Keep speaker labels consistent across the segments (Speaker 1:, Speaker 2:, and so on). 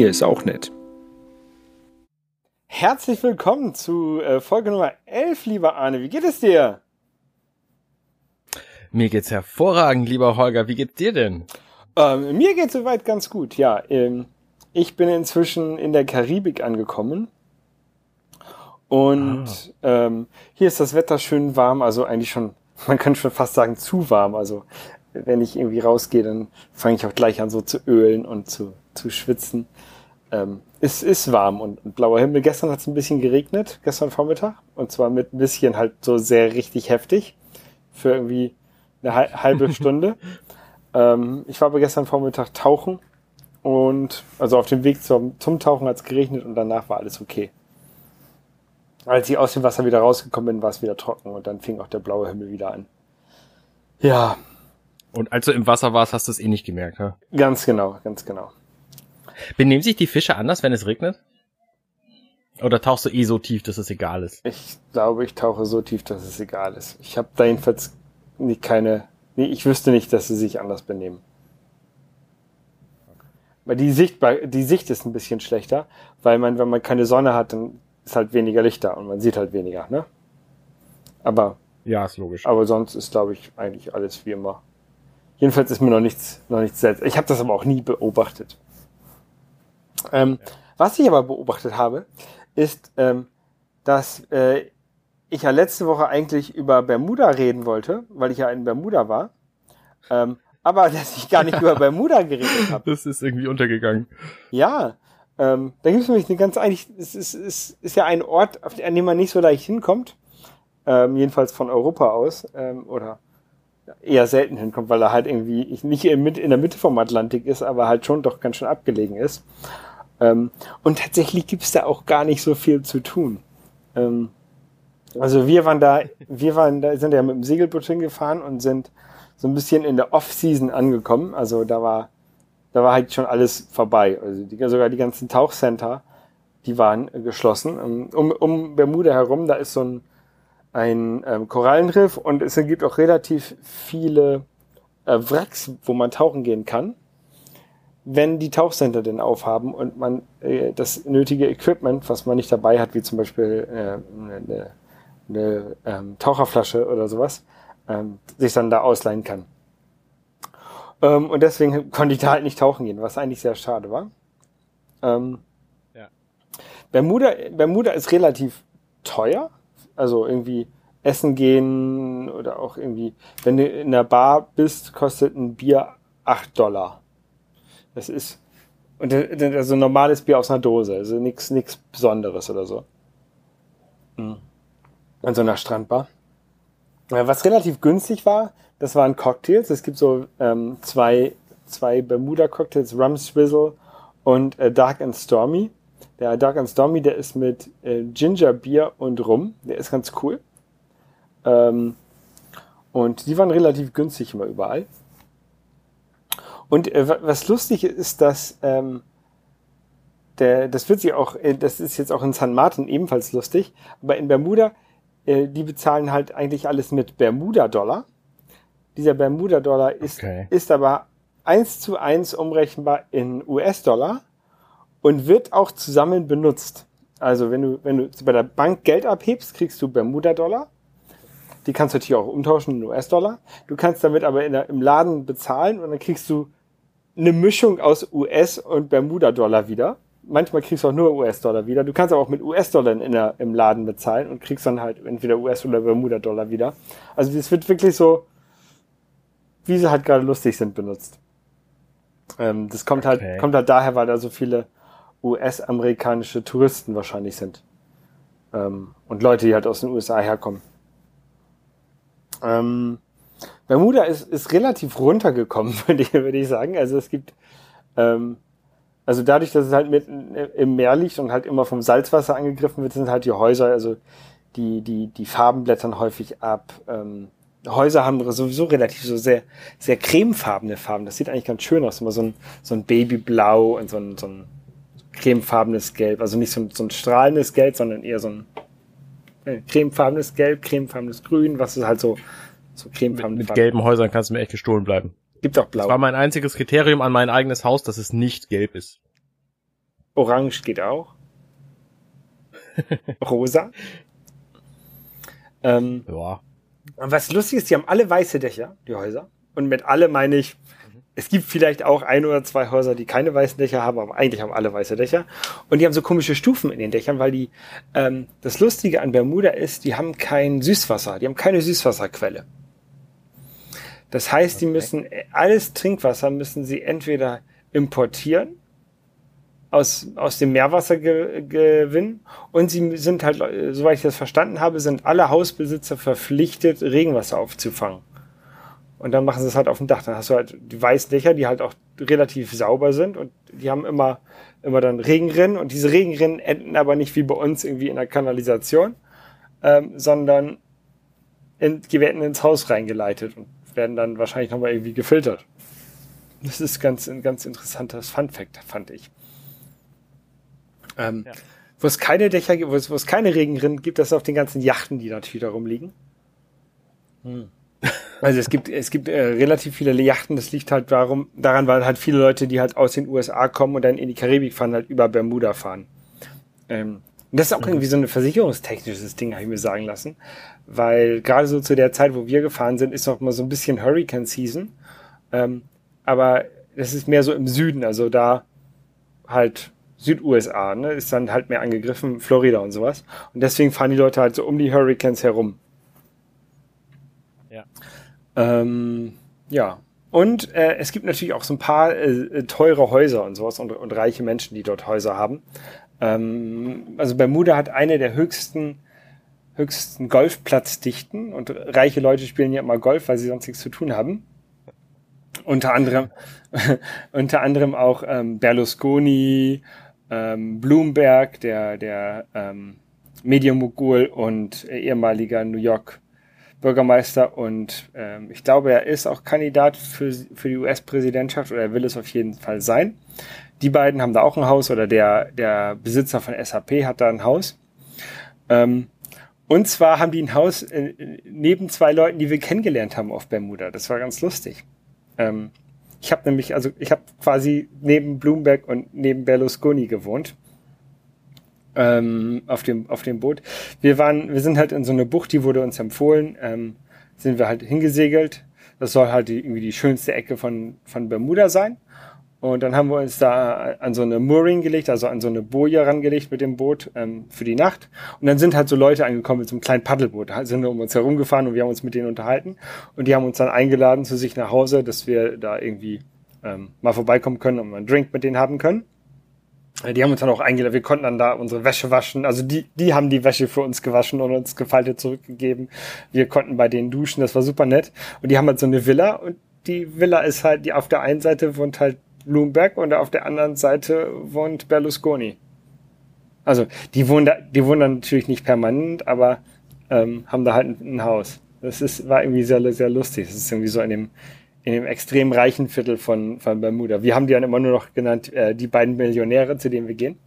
Speaker 1: Hier ist auch nett.
Speaker 2: Herzlich willkommen zu äh, Folge Nummer 11, lieber Arne. Wie geht es dir?
Speaker 1: Mir geht's hervorragend, lieber Holger. Wie geht's dir denn?
Speaker 2: Ähm, mir geht's soweit ganz gut, ja. Ähm, ich bin inzwischen in der Karibik angekommen. Und ah. ähm, hier ist das Wetter schön warm, also eigentlich schon, man kann schon fast sagen, zu warm. Also wenn ich irgendwie rausgehe, dann fange ich auch gleich an so zu ölen und zu, zu schwitzen. Ähm, es ist warm und, und blauer Himmel. Gestern hat es ein bisschen geregnet, gestern Vormittag. Und zwar mit ein bisschen halt so sehr richtig heftig. Für irgendwie eine halbe Stunde. ähm, ich war aber gestern Vormittag tauchen. Und also auf dem Weg zum, zum Tauchen hat es geregnet und danach war alles okay. Als ich aus dem Wasser wieder rausgekommen bin, war es wieder trocken und dann fing auch der blaue Himmel wieder an. Ja.
Speaker 1: Und als du im Wasser warst, hast du es eh nicht gemerkt, ha?
Speaker 2: Ganz genau, ganz genau.
Speaker 1: Benehmen sich die Fische anders, wenn es regnet? Oder tauchst du eh so tief, dass es egal ist?
Speaker 2: Ich glaube, ich tauche so tief, dass es egal ist. Ich habe da jedenfalls keine. Nee, ich wüsste nicht, dass sie sich anders benehmen. Weil die Sicht, die Sicht ist ein bisschen schlechter, weil man, wenn man keine Sonne hat, dann ist halt weniger Licht da und man sieht halt weniger, ne? Aber.
Speaker 1: Ja, ist logisch.
Speaker 2: Aber sonst ist, glaube ich, eigentlich alles wie immer. Jedenfalls ist mir noch nichts, noch nichts selbst. Ich habe das aber auch nie beobachtet. Ähm, ja. Was ich aber beobachtet habe, ist, ähm, dass äh, ich ja letzte Woche eigentlich über Bermuda reden wollte, weil ich ja in Bermuda war. Ähm, aber dass ich gar nicht über Bermuda geredet habe.
Speaker 1: Das ist irgendwie untergegangen.
Speaker 2: Ja, ähm, da gibt es nämlich eine ganz eigentlich, es ist, es ist ja ein Ort, an dem man nicht so leicht hinkommt, ähm, jedenfalls von Europa aus, ähm, oder eher selten hinkommt, weil er halt irgendwie nicht in, in der Mitte vom Atlantik ist, aber halt schon doch ganz schön abgelegen ist. Ähm, und tatsächlich gibt es da auch gar nicht so viel zu tun. Ähm, also wir waren da, wir waren da, sind ja mit dem Segelboot hingefahren und sind so ein bisschen in der Off-Season angekommen. Also da war, da war halt schon alles vorbei. Also die, sogar die ganzen Tauchcenter, die waren geschlossen. Um, um Bermuda herum, da ist so ein, ein ähm, Korallenriff und es gibt auch relativ viele äh, Wracks, wo man tauchen gehen kann wenn die Tauchcenter denn aufhaben und man äh, das nötige Equipment, was man nicht dabei hat, wie zum Beispiel äh, eine, eine ähm, Taucherflasche oder sowas, ähm, sich dann da ausleihen kann. Ähm, und deswegen konnte ich da halt nicht tauchen gehen, was eigentlich sehr schade war. Ähm, ja. Bermuda, Bermuda ist relativ teuer, also irgendwie essen gehen oder auch irgendwie, wenn du in der Bar bist, kostet ein Bier acht Dollar. Das ist und also normales Bier aus einer Dose, also nichts nichts Besonderes oder so. Mhm. An so einer Strandbar. Was relativ günstig war, das waren Cocktails. Es gibt so ähm, zwei, zwei Bermuda-Cocktails, Rum Swizzle und äh, Dark and Stormy. Der Dark and Stormy, der ist mit äh, Ginger Bier und Rum. Der ist ganz cool. Ähm, und die waren relativ günstig immer überall. Und äh, was lustig ist, dass ähm, der, das wird sich auch, äh, das ist jetzt auch in San Martin ebenfalls lustig, aber in Bermuda, äh, die bezahlen halt eigentlich alles mit Bermuda-Dollar. Dieser Bermuda-Dollar ist, okay. ist aber eins zu eins umrechenbar in US-Dollar und wird auch zusammen benutzt. Also wenn du, wenn du bei der Bank Geld abhebst, kriegst du Bermuda-Dollar. Die kannst du natürlich auch umtauschen in US-Dollar. Du kannst damit aber der, im Laden bezahlen und dann kriegst du eine Mischung aus US- und Bermuda-Dollar wieder. Manchmal kriegst du auch nur US-Dollar wieder. Du kannst aber auch mit US-Dollar im Laden bezahlen und kriegst dann halt entweder US- oder Bermuda-Dollar wieder. Also es wird wirklich so, wie sie halt gerade lustig sind, benutzt. Ähm, das kommt halt, okay. kommt halt daher, weil da so viele US-amerikanische Touristen wahrscheinlich sind. Ähm, und Leute, die halt aus den USA herkommen. Ähm, Bermuda ist, ist relativ runtergekommen, würde ich, würde ich sagen. Also es gibt, ähm, also dadurch, dass es halt mit im Meer liegt und halt immer vom Salzwasser angegriffen wird, sind halt die Häuser, also die, die, die Farben blättern häufig ab. Ähm, Häuser haben sowieso relativ so sehr, sehr cremefarbene Farben. Das sieht eigentlich ganz schön aus. Immer so ein, so ein Babyblau und so ein, so ein cremefarbenes Gelb. Also nicht so ein, so ein strahlendes Gelb, sondern eher so ein äh, cremefarbenes Gelb, cremefarbenes Grün, was ist halt so so
Speaker 1: cremefarben. Mit, mit gelben Häusern kannst du mir echt gestohlen bleiben.
Speaker 2: Gibt auch blau.
Speaker 1: Das war mein einziges Kriterium an mein eigenes Haus, dass es nicht gelb ist.
Speaker 2: Orange geht auch. Rosa. Ähm,
Speaker 1: Ja.
Speaker 2: und was lustig ist, die haben alle weiße Dächer, die Häuser. Und mit alle meine ich, es gibt vielleicht auch ein oder zwei Häuser, die keine weißen Dächer haben, aber eigentlich haben alle weiße Dächer. Und die haben so komische Stufen in den Dächern, weil die, ähm, das Lustige an Bermuda ist, die haben kein Süßwasser, die haben keine Süßwasserquelle. Das heißt, die
Speaker 1: Okay.
Speaker 2: müssen, alles Trinkwasser müssen sie entweder importieren, aus, aus dem Meerwasser ge gewinnen und sie sind halt, äh, soweit ich das verstanden habe, sind alle Hausbesitzer verpflichtet, Regenwasser aufzufangen. Und dann machen sie es halt auf dem Dach. Dann hast du halt die weißen Dächer, die halt auch relativ sauber sind und die haben immer, immer dann Regenrinnen und diese Regenrinnen enden aber nicht wie bei uns irgendwie in der Kanalisation, ähm, sondern in, die werden ins Haus reingeleitet und werden dann wahrscheinlich nochmal irgendwie gefiltert. Das ist ganz, ein ganz interessantes Fun Fact, fand ich. Ähm,
Speaker 1: Ja.
Speaker 2: Wo es keine Dächer gibt, wo es, wo es keine Regenrinnen gibt, das ist auf den ganzen Yachten, die natürlich da rumliegen. Also es gibt, es gibt äh, relativ viele Yachten, das liegt halt darum, daran, weil halt viele Leute, die halt aus den USA kommen und dann in die Karibik fahren, halt über Bermuda fahren. Ähm, und das ist auch irgendwie so ein versicherungstechnisches Ding, habe ich mir sagen lassen. Weil gerade so zu der Zeit, wo wir gefahren sind, ist noch mal so ein bisschen Hurricane Season. Ähm, aber das ist mehr so im Süden, also da halt Süd-USA, ne, ist dann halt mehr angegriffen, Florida und sowas. Und deswegen fahren die Leute halt so um die Hurricanes herum.
Speaker 1: Ja.
Speaker 2: Ähm, ja. Und äh, es gibt natürlich auch so ein paar äh, teure Häuser und sowas und, und reiche Menschen, die dort Häuser haben. Ähm, also Bermuda hat eine der höchsten höchsten Golfplatzdichten und reiche Leute spielen ja immer Golf, weil sie sonst nichts zu tun haben. Unter anderem, unter anderem auch ähm, Berlusconi, ähm, Bloomberg, der, der ähm, Medienmogul und ehemaliger New York Bürgermeister und ähm, ich glaube, er ist auch Kandidat für, für die US-Präsidentschaft oder er will es auf jeden Fall sein. Die beiden haben da auch ein Haus oder der, der Besitzer von SAP hat da ein Haus. Ähm, und zwar haben die ein Haus äh, neben zwei Leuten, die wir kennengelernt haben auf Bermuda. Das war ganz lustig. Ähm, ich habe nämlich, also ich habe quasi neben Bloomberg und neben Berlusconi gewohnt. Ähm, auf dem auf dem Boot. Wir waren, wir sind halt in so eine Bucht, die wurde uns empfohlen. Ähm, sind wir halt hingesegelt. Das soll halt die, irgendwie die schönste Ecke von von Bermuda sein. Und dann haben wir uns da an so eine Mooring gelegt, also an so eine Boje rangelegt mit dem Boot ähm, für die Nacht. Und dann sind halt so Leute angekommen mit so einem kleinen Paddelboot, Da sind um uns herumgefahren und wir haben uns mit denen unterhalten. Und die haben uns dann eingeladen zu sich nach Hause, dass wir da irgendwie ähm, mal vorbeikommen können und mal einen Drink mit denen haben können. Äh, Die haben uns dann auch eingeladen, wir konnten dann da unsere Wäsche waschen. Also die, die haben die Wäsche für uns gewaschen und uns gefaltet zurückgegeben. Wir konnten bei denen duschen, das war super nett. Und die haben halt so eine Villa und die Villa ist halt, die auf der einen Seite wohnt halt Bloomberg und auf der anderen Seite wohnt Berlusconi. Also die wohnen da, die wohnen da natürlich nicht permanent, aber ähm, haben da halt ein, ein Haus. Das ist, war irgendwie sehr, sehr lustig. Das ist irgendwie so in dem, in dem extrem reichen Viertel von, von Bermuda. Wir haben die dann immer nur noch genannt, äh, die beiden Millionäre, zu denen wir gehen.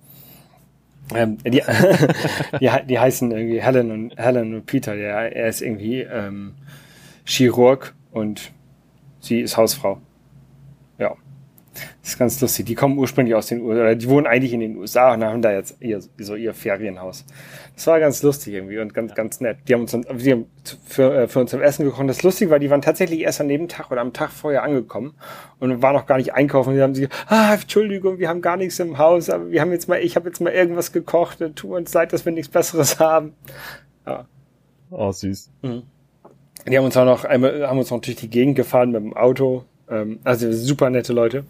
Speaker 2: Ähm, die, die, die heißen irgendwie Helen und Helen und Peter. Der, er ist irgendwie ähm, Chirurg und sie ist Hausfrau. Ja. Das ist ganz lustig. Die kommen ursprünglich aus den USA, oder die wohnen eigentlich in den USA und haben da jetzt ihr, so ihr Ferienhaus. Das war ganz lustig irgendwie und ganz, ganz nett. Die haben uns dann, die haben für, äh, für uns zum Essen gekocht. Das ist lustig, weil die waren tatsächlich erst an dem Tag oder am Tag vorher angekommen und waren noch gar nicht einkaufen. Die haben sich, ah, Entschuldigung, wir haben gar nichts im Haus, aber wir haben jetzt mal, ich habe jetzt mal irgendwas gekocht. Tut uns leid, dass wir nichts Besseres haben. Ja.
Speaker 1: Oh, süß.
Speaker 2: Die haben uns auch noch einmal, haben uns noch durch die Gegend gefahren mit dem Auto. Ähm, also super nette Leute.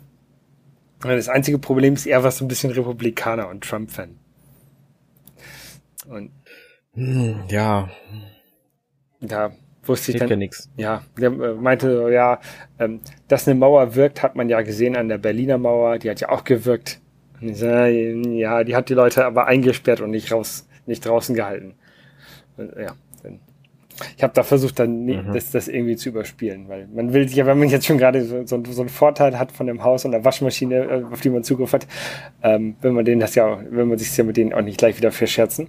Speaker 2: Das einzige Problem ist, er war so ein bisschen Republikaner und Trump-Fan. Und
Speaker 1: Hm, ja,
Speaker 2: da wusste ich
Speaker 1: hilft ja
Speaker 2: dann,
Speaker 1: nix.
Speaker 2: ja, der äh, meinte, ja, ähm, dass eine Mauer wirkt, hat man ja gesehen an der Berliner Mauer, die hat ja auch gewirkt. So, ja, die hat die Leute aber eingesperrt und nicht raus, nicht draußen gehalten. Ja, ich habe da versucht, dann nie,
Speaker 1: Mhm.
Speaker 2: das, das irgendwie zu überspielen, weil man will sich ja, wenn man jetzt schon gerade so, so, so einen Vorteil hat von dem Haus und der Waschmaschine, äh, auf die man Zugriff hat, ähm, will man denen das ja, will man sich ja mit denen auch nicht gleich wieder verscherzen.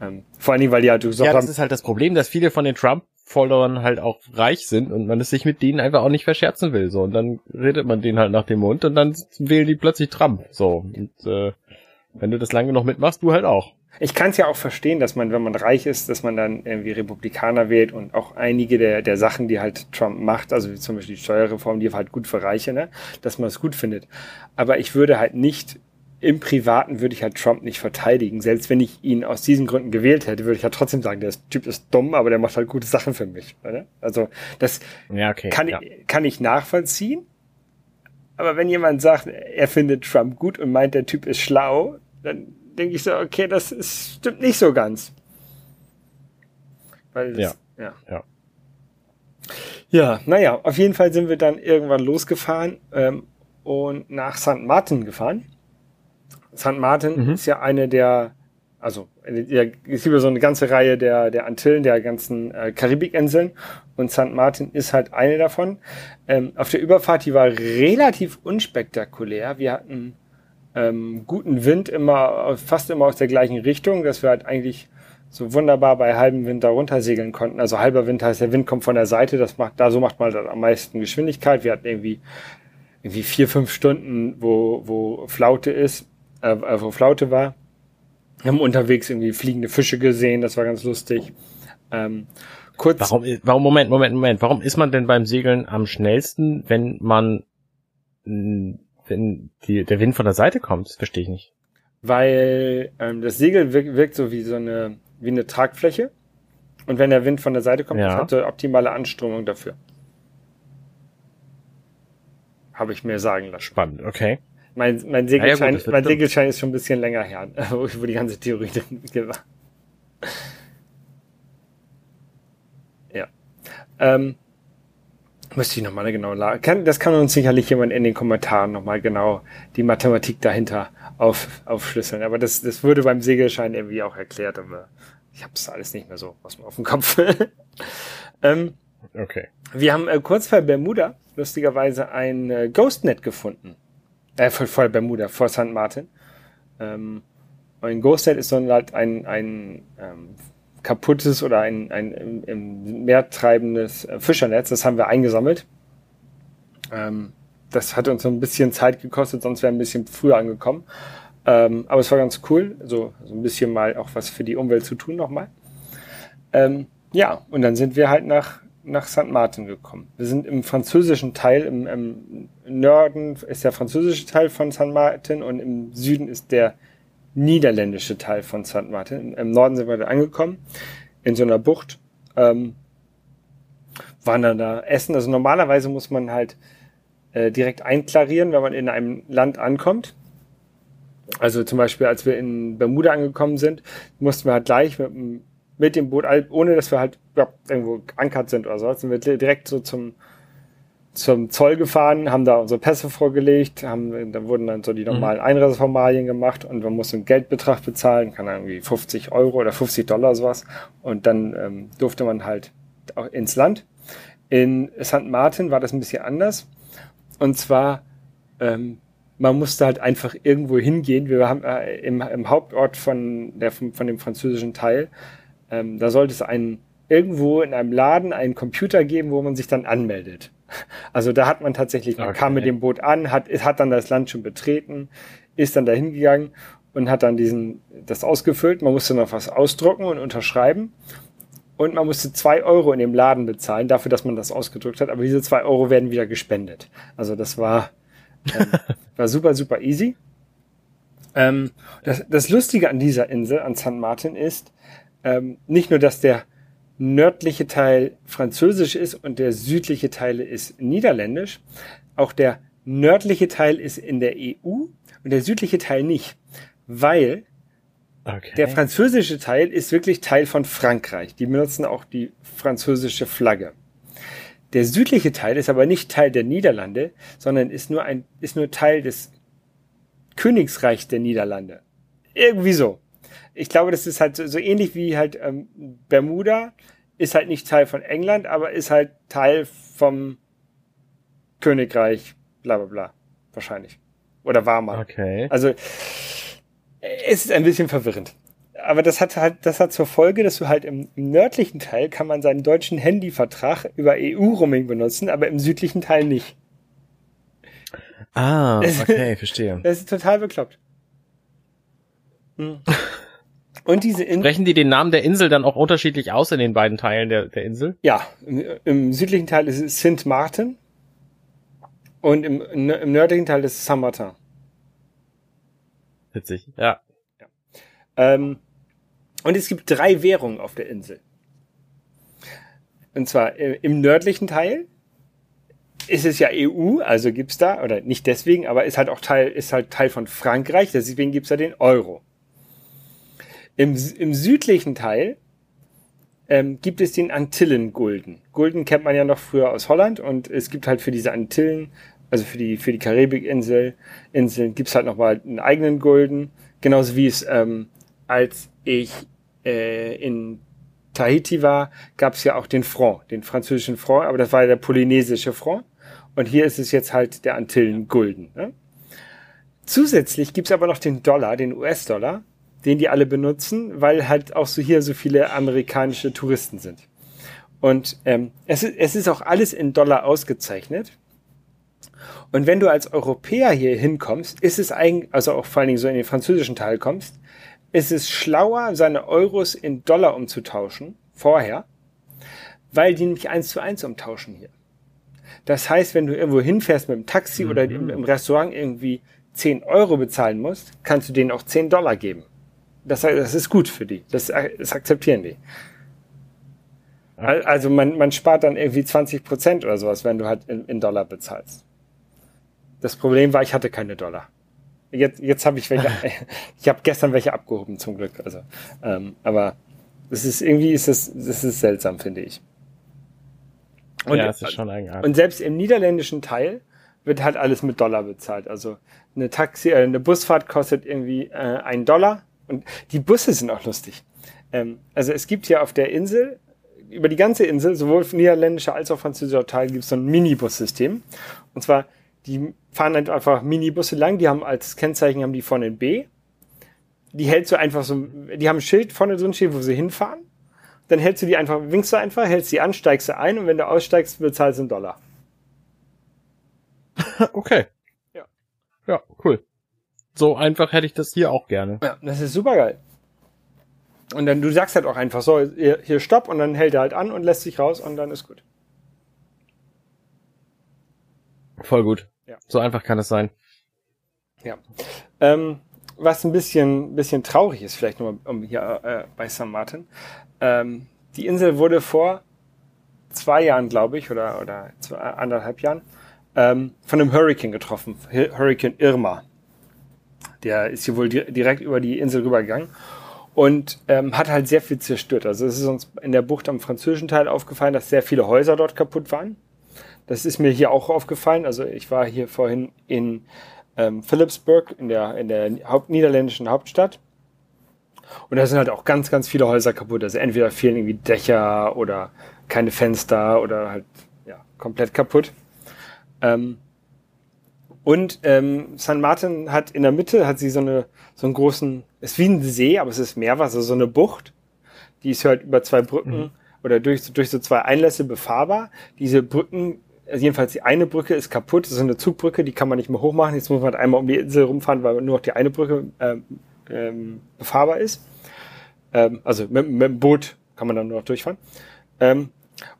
Speaker 2: Ähm, vor allen Dingen, weil die halt gesagt
Speaker 1: Ja, das
Speaker 2: haben,
Speaker 1: ist halt das Problem, dass viele von den Trump-Followern halt auch reich sind und man es sich mit denen einfach auch nicht verscherzen will. So, und dann redet man denen halt nach dem Mund und dann wählen die plötzlich Trump. So. Und, äh, Wenn du das lange noch mitmachst, du halt auch.
Speaker 2: Ich kann es ja auch verstehen, dass man, wenn man reich ist, dass man dann irgendwie Republikaner wählt und auch einige der, der Sachen, die halt Trump macht, also wie zum Beispiel die Steuerreform, die halt gut für Reiche, ne, dass man es gut findet. Aber ich würde halt nicht im Privaten würde ich halt Trump nicht verteidigen. Selbst wenn ich ihn aus diesen Gründen gewählt hätte, würde ich halt trotzdem sagen, der Typ ist dumm, aber der macht halt gute Sachen für mich. Oder? Also das
Speaker 1: ja, okay,
Speaker 2: kann,
Speaker 1: ja.
Speaker 2: ich, kann ich nachvollziehen. Aber wenn jemand sagt, er findet Trump gut und meint, der Typ ist schlau, dann denke ich so, okay, das ist, stimmt nicht so ganz. Weil das,
Speaker 1: ja.
Speaker 2: ja.
Speaker 1: Ja.
Speaker 2: Ja, naja, auf jeden Fall sind wir dann irgendwann losgefahren ähm, und nach St. Martin gefahren. St. Martin
Speaker 1: Mhm.
Speaker 2: ist ja eine der, also ja, es gibt ja so eine ganze Reihe der, der Antillen, der ganzen äh, Karibikinseln und St. Martin ist halt eine davon. Ähm, auf der Überfahrt, die war relativ unspektakulär. Wir hatten ähm, guten Wind immer, fast immer aus der gleichen Richtung, dass wir halt eigentlich so wunderbar bei halbem Wind da runtersegeln konnten. Also halber Wind heißt, der Wind kommt von der Seite, das macht, da so macht man dann am meisten Geschwindigkeit. Wir hatten irgendwie, irgendwie vier, fünf Stunden, wo, wo Flaute ist, äh, wo Flaute war. Wir haben unterwegs irgendwie fliegende Fische gesehen, das war ganz lustig. Ähm, kurz.
Speaker 1: Warum, warum, Moment, Moment, Moment. Warum ist man denn beim Segeln am schnellsten, wenn man, wenn die, der Wind von der Seite kommt? Das verstehe ich nicht.
Speaker 2: Weil ähm, das Segel wirkt, wirkt so wie so eine, wie eine Tragfläche. Und wenn der Wind von der Seite kommt,
Speaker 1: Ja.
Speaker 2: das hat so optimale Anströmung dafür. Habe ich mir sagen lassen.
Speaker 1: Spannend, okay.
Speaker 2: Mein, mein,
Speaker 1: Ja, ja,
Speaker 2: Segelschein,
Speaker 1: gut,
Speaker 2: mein. Segelschein ist schon ein bisschen länger her, wo die ganze Theorie drin war. Ja. Ähm, müsste ich nochmal genau kann, Das kann uns sicherlich jemand in den Kommentaren nochmal genau die Mathematik dahinter auf, aufschlüsseln. Aber das, das wurde beim Segelschein irgendwie auch erklärt, aber ich habe es alles nicht mehr so aus dem, auf dem Kopf. ähm,
Speaker 1: Okay.
Speaker 2: wir haben äh, kurz vor Bermuda lustigerweise ein äh, Ghostnet gefunden. Äh, vor, vor Bermuda, vor St. Martin. Ähm, ein Ghostnet ist so halt ein, ein ähm, kaputtes oder ein, ein im, im Meer treibendes äh, Fischernetz. Das haben wir eingesammelt. Ähm, das hat uns so ein bisschen Zeit gekostet, sonst wären wir ein bisschen früher angekommen. Ähm, aber es war ganz cool, so, so ein bisschen mal auch was für die Umwelt zu tun nochmal. Ähm, ja, und dann sind wir halt nach, nach St. Martin gekommen. Wir sind im französischen Teil, im, im Norden ist der französische Teil von St. Martin und im Süden ist der niederländische Teil von St. Martin. Im Norden sind wir da angekommen, in so einer Bucht. Ähm, waren dann da essen. Also normalerweise muss man halt äh, direkt einklarieren, wenn man in einem Land ankommt. Also zum Beispiel, als wir in Bermuda angekommen sind, mussten wir halt gleich mit, dem- mit dem Boot, ohne dass wir halt ja, irgendwo ankert sind oder so, sind wir direkt so zum, zum Zoll gefahren, haben da unsere Pässe vorgelegt, haben, da wurden dann so die normalen Einreiseformalien gemacht und man musste einen Geldbetrag bezahlen, kann dann irgendwie 50 Euro oder 50 Dollar sowas und dann ähm, durfte man halt auch ins Land. In St. Martin war das ein bisschen anders und zwar ähm, man musste halt einfach irgendwo hingehen. Wir haben äh, im, im Hauptort von, der, von, von dem französischen Teil, ähm, da sollte es einen, irgendwo in einem Laden einen Computer geben, wo man sich dann anmeldet. Also da hat man tatsächlich, man
Speaker 1: Okay.
Speaker 2: kam mit dem Boot an, hat, hat dann das Land schon betreten, ist dann dahin gegangen und hat dann diesen, das ausgefüllt. Man musste noch was ausdrucken und unterschreiben. Und man musste zwei Euro in dem Laden bezahlen, dafür, dass man das ausgedrückt hat. Aber diese zwei Euro werden wieder gespendet. Also das war, ähm, war super, super easy. Ähm, das, das Lustige an dieser Insel, an St. Martin, ist ähm, nicht nur, dass der nördliche Teil französisch ist und der südliche Teil ist niederländisch. Auch der nördliche Teil ist in der EU und der südliche Teil nicht. Weil
Speaker 1: Okay.
Speaker 2: der französische Teil ist wirklich Teil von Frankreich. Die benutzen auch die französische Flagge. Der südliche Teil ist aber nicht Teil der Niederlande, sondern ist nur ein, ist nur Teil des Königsreichs der Niederlande. Irgendwie so. Ich glaube, das ist halt so, so ähnlich wie halt ähm, Bermuda ist halt nicht Teil von England, aber ist halt Teil vom Königreich, bla bla bla. Wahrscheinlich. Oder war mal.
Speaker 1: okay.
Speaker 2: Also es ist ein bisschen verwirrend. Aber das hat halt, das hat zur Folge, dass du halt im, im nördlichen Teil kann man seinen deutschen Handyvertrag über EU-Roaming benutzen, aber im südlichen Teil nicht.
Speaker 1: Ah, okay, verstehe.
Speaker 2: Das ist total bekloppt. Und diese Insel.
Speaker 1: Sprechen die den Namen der Insel dann auch unterschiedlich aus in den beiden Teilen der, der Insel?
Speaker 2: Ja, im, im südlichen Teil ist es Saint Martin und im, im nördlichen Teil ist es Saint-Martin.
Speaker 1: Witzig, ja.
Speaker 2: ja. Ähm, und es gibt drei Währungen auf der Insel. Und zwar äh, im nördlichen Teil ist es ja EU, also gibt's da, oder nicht deswegen, aber ist halt auch Teil, ist halt Teil von Frankreich, deswegen gibt's da den Euro. Im, im südlichen Teil ähm, gibt es den Antillen-Gulden. Gulden kennt man ja noch früher aus Holland und es gibt halt für diese Antillen, also für die, für die Karibikinsel, Inseln, gibt's halt nochmal einen eigenen Gulden. Genauso wie es, ähm, als ich äh, in Tahiti war, gab's ja auch den Franc, den französischen Franc, aber das war ja der polynesische Franc. Und hier ist es jetzt halt der Antillen-Gulden. Ne? Zusätzlich gibt's aber noch den Dollar, den US-Dollar, den die alle benutzen, weil halt auch so hier so viele amerikanische Touristen sind. Und ähm, es, ist, es ist auch alles in Dollar ausgezeichnet. Und wenn du als Europäer hier hinkommst, ist es eigentlich, also auch vor allen Dingen so in den französischen Teil kommst, ist es schlauer, seine Euros in Dollar umzutauschen, vorher, weil die nämlich eins zu eins umtauschen hier. Das heißt, wenn du irgendwo hinfährst mit dem Taxi mhm. oder im, im, Restaurant irgendwie 10 Euro bezahlen musst, kannst du denen auch 10 Dollar geben. Das, das ist gut für die. Das, das akzeptieren die. Also man, man spart dann irgendwie 20 Prozent oder sowas, wenn du halt in, in Dollar bezahlst. Das Problem war, ich hatte keine Dollar. Jetzt, jetzt habe ich welche. ich habe gestern welche abgehoben zum Glück. Also, ähm, aber es ist irgendwie ist es, das ist seltsam, finde ich. Und,
Speaker 1: ja, es ist schon eigenartig.
Speaker 2: Und selbst im niederländischen Teil wird halt alles mit Dollar bezahlt. Also eine Taxi, äh, eine Busfahrt kostet irgendwie äh, ein Dollar und die Busse sind auch lustig. Ähm, also es gibt hier auf der Insel, über die ganze Insel, sowohl niederländischer als auch französischer Teil, gibt es so ein Minibus-System. Und zwar, die fahren halt einfach Minibusse lang, die haben als Kennzeichen haben die vorne ein B. Die hältst du einfach so, die haben ein Schild vorne drin stehen, wo sie hinfahren. Dann hältst du die einfach, winkst du einfach, hältst sie an, steigst du ein und wenn du aussteigst, bezahlst du einen Dollar.
Speaker 1: okay.
Speaker 2: Ja.
Speaker 1: Ja, cool. So einfach hätte ich das hier auch gerne.
Speaker 2: Ja, das ist super geil. Und dann, du sagst halt auch einfach so, hier, hier stopp und dann hält er halt an und lässt sich raus und dann ist gut.
Speaker 1: Voll gut. Ja. So einfach kann es sein.
Speaker 2: Ja. Ähm, was ein bisschen, bisschen traurig ist, vielleicht nur um hier äh, bei St. Martin. Ähm, die Insel wurde vor zwei Jahren, glaube ich, oder, oder zwei, anderthalb Jahren, ähm, von einem Hurricane getroffen. Hurricane Irma. Der ist hier wohl di direkt über die Insel rübergegangen und ähm, hat halt sehr viel zerstört. Also es ist uns in der Bucht am französischen Teil aufgefallen, dass sehr viele Häuser dort kaputt waren. Das ist mir hier auch aufgefallen. Also ich war hier vorhin in ähm, Philipsburg, in der, in der Haupt niederländischen Hauptstadt. Und da sind halt auch ganz, ganz viele Häuser kaputt. Also entweder fehlen irgendwie Dächer oder keine Fenster oder halt ja, komplett kaputt. Ähm, und ähm, San Martin hat in der Mitte hat sie so eine so einen großen, ist wie ein See, aber es ist Meerwasser, so eine Bucht. Die ist halt über zwei Brücken mhm. oder durch, durch so zwei Einlässe befahrbar. Diese Brücken, also jedenfalls die eine Brücke ist kaputt, das ist eine Zugbrücke, die kann man nicht mehr hochmachen. Jetzt muss man halt einmal um die Insel rumfahren, weil nur noch die eine Brücke ähm, ähm, befahrbar ist. Ähm, also mit, mit dem Boot kann man dann nur noch durchfahren. Ähm,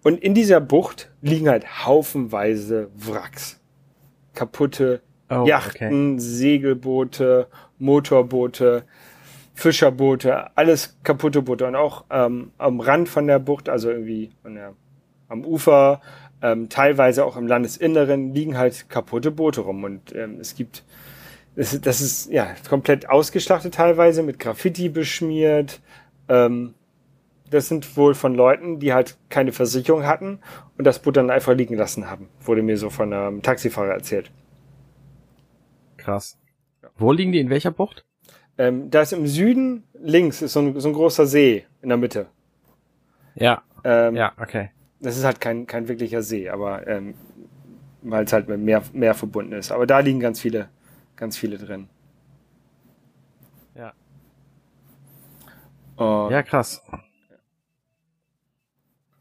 Speaker 2: und in dieser Bucht liegen halt haufenweise Wracks kaputte oh, Yachten, okay. Segelboote, Motorboote, Fischerboote, alles kaputte Boote und auch ähm, am Rand von der Bucht, also irgendwie der, am Ufer, ähm, teilweise auch im Landesinneren liegen halt kaputte Boote rum und ähm, es gibt das, das ist ja komplett ausgeschlachtet teilweise mit Graffiti beschmiert. Ähm, das sind wohl von Leuten, die halt keine Versicherung hatten und das Boot dann einfach liegen lassen haben. Wurde mir so von einem Taxifahrer erzählt.
Speaker 1: Krass. Wo liegen die? In welcher Bucht?
Speaker 2: Ähm, da ist im Süden links ist so ein, so ein großer See in der Mitte.
Speaker 1: Ja. Ähm, ja, okay.
Speaker 2: Das ist halt kein, kein wirklicher See, aber ähm, weil es halt mit Meer, Meer verbunden ist. Aber da liegen ganz viele, ganz viele drin.
Speaker 1: Ja. Uh, ja, krass.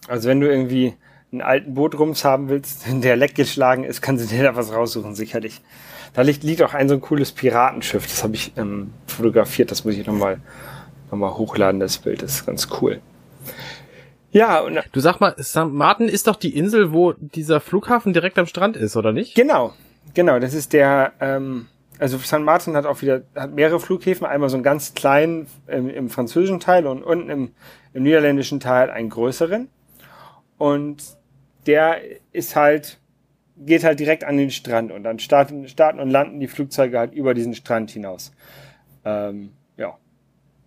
Speaker 2: Also wenn du irgendwie einen alten Bootrums haben willst, der leck geschlagen ist, kannst du dir da was raussuchen, sicherlich. Da liegt, liegt auch ein so ein cooles Piratenschiff, das habe ich ähm, fotografiert, das muss ich nochmal noch mal hochladen, das Bild, das ist ganz cool.
Speaker 1: Ja, und du sag mal, St. Martin ist doch die Insel, wo dieser Flughafen direkt am Strand ist, oder nicht?
Speaker 2: Genau, genau, das ist der, ähm, also St. Martin hat auch wieder, hat mehrere Flughäfen, einmal so einen ganz kleinen im, im französischen Teil und unten im, im niederländischen Teil einen größeren. Und der ist halt, geht halt direkt an den Strand und dann starten, starten und landen die Flugzeuge halt über diesen Strand hinaus. Ähm, ja,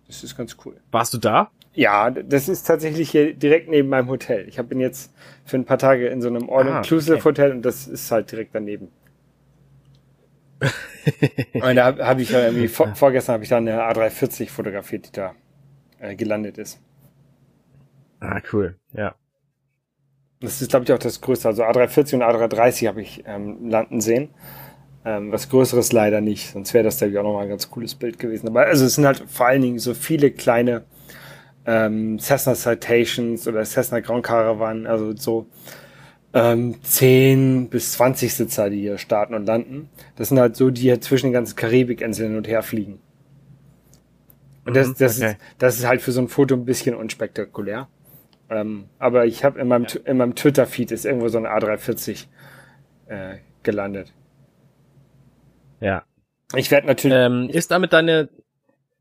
Speaker 2: das ist ganz cool.
Speaker 1: Warst du da?
Speaker 2: Ja, das ist tatsächlich hier direkt neben meinem Hotel. Ich bin jetzt für ein paar Tage in so einem All-Inclusive-Hotel ah, okay. und das ist halt direkt daneben. und da habe hab ich ja irgendwie, vor, vorgestern habe ich da eine A340 fotografiert, die da äh, gelandet ist.
Speaker 1: Ah, cool, ja.
Speaker 2: Das ist, glaube ich, auch das Größte. Also A340 und A330 habe ich ähm, landen sehen. Ähm, was Größeres leider nicht, sonst wäre das, glaube ich, auch nochmal ein ganz cooles Bild gewesen. Aber also es sind halt vor allen Dingen so viele kleine ähm, Cessna Citations oder Cessna Grand Caravan, also so ähm, 10 bis 20 Sitzer, die hier starten und landen. Das sind halt so, die hier zwischen den ganzen Karibikinseln hin und her fliegen. Und das, mhm, das, okay. ist, das ist halt für so ein Foto ein bisschen unspektakulär. Ähm, aber ich habe in meinem, ja. in meinem Twitter-Feed ist irgendwo so ein A340 äh, gelandet.
Speaker 1: Ja.
Speaker 2: Ich werde natürlich.
Speaker 1: Ähm, ist damit deine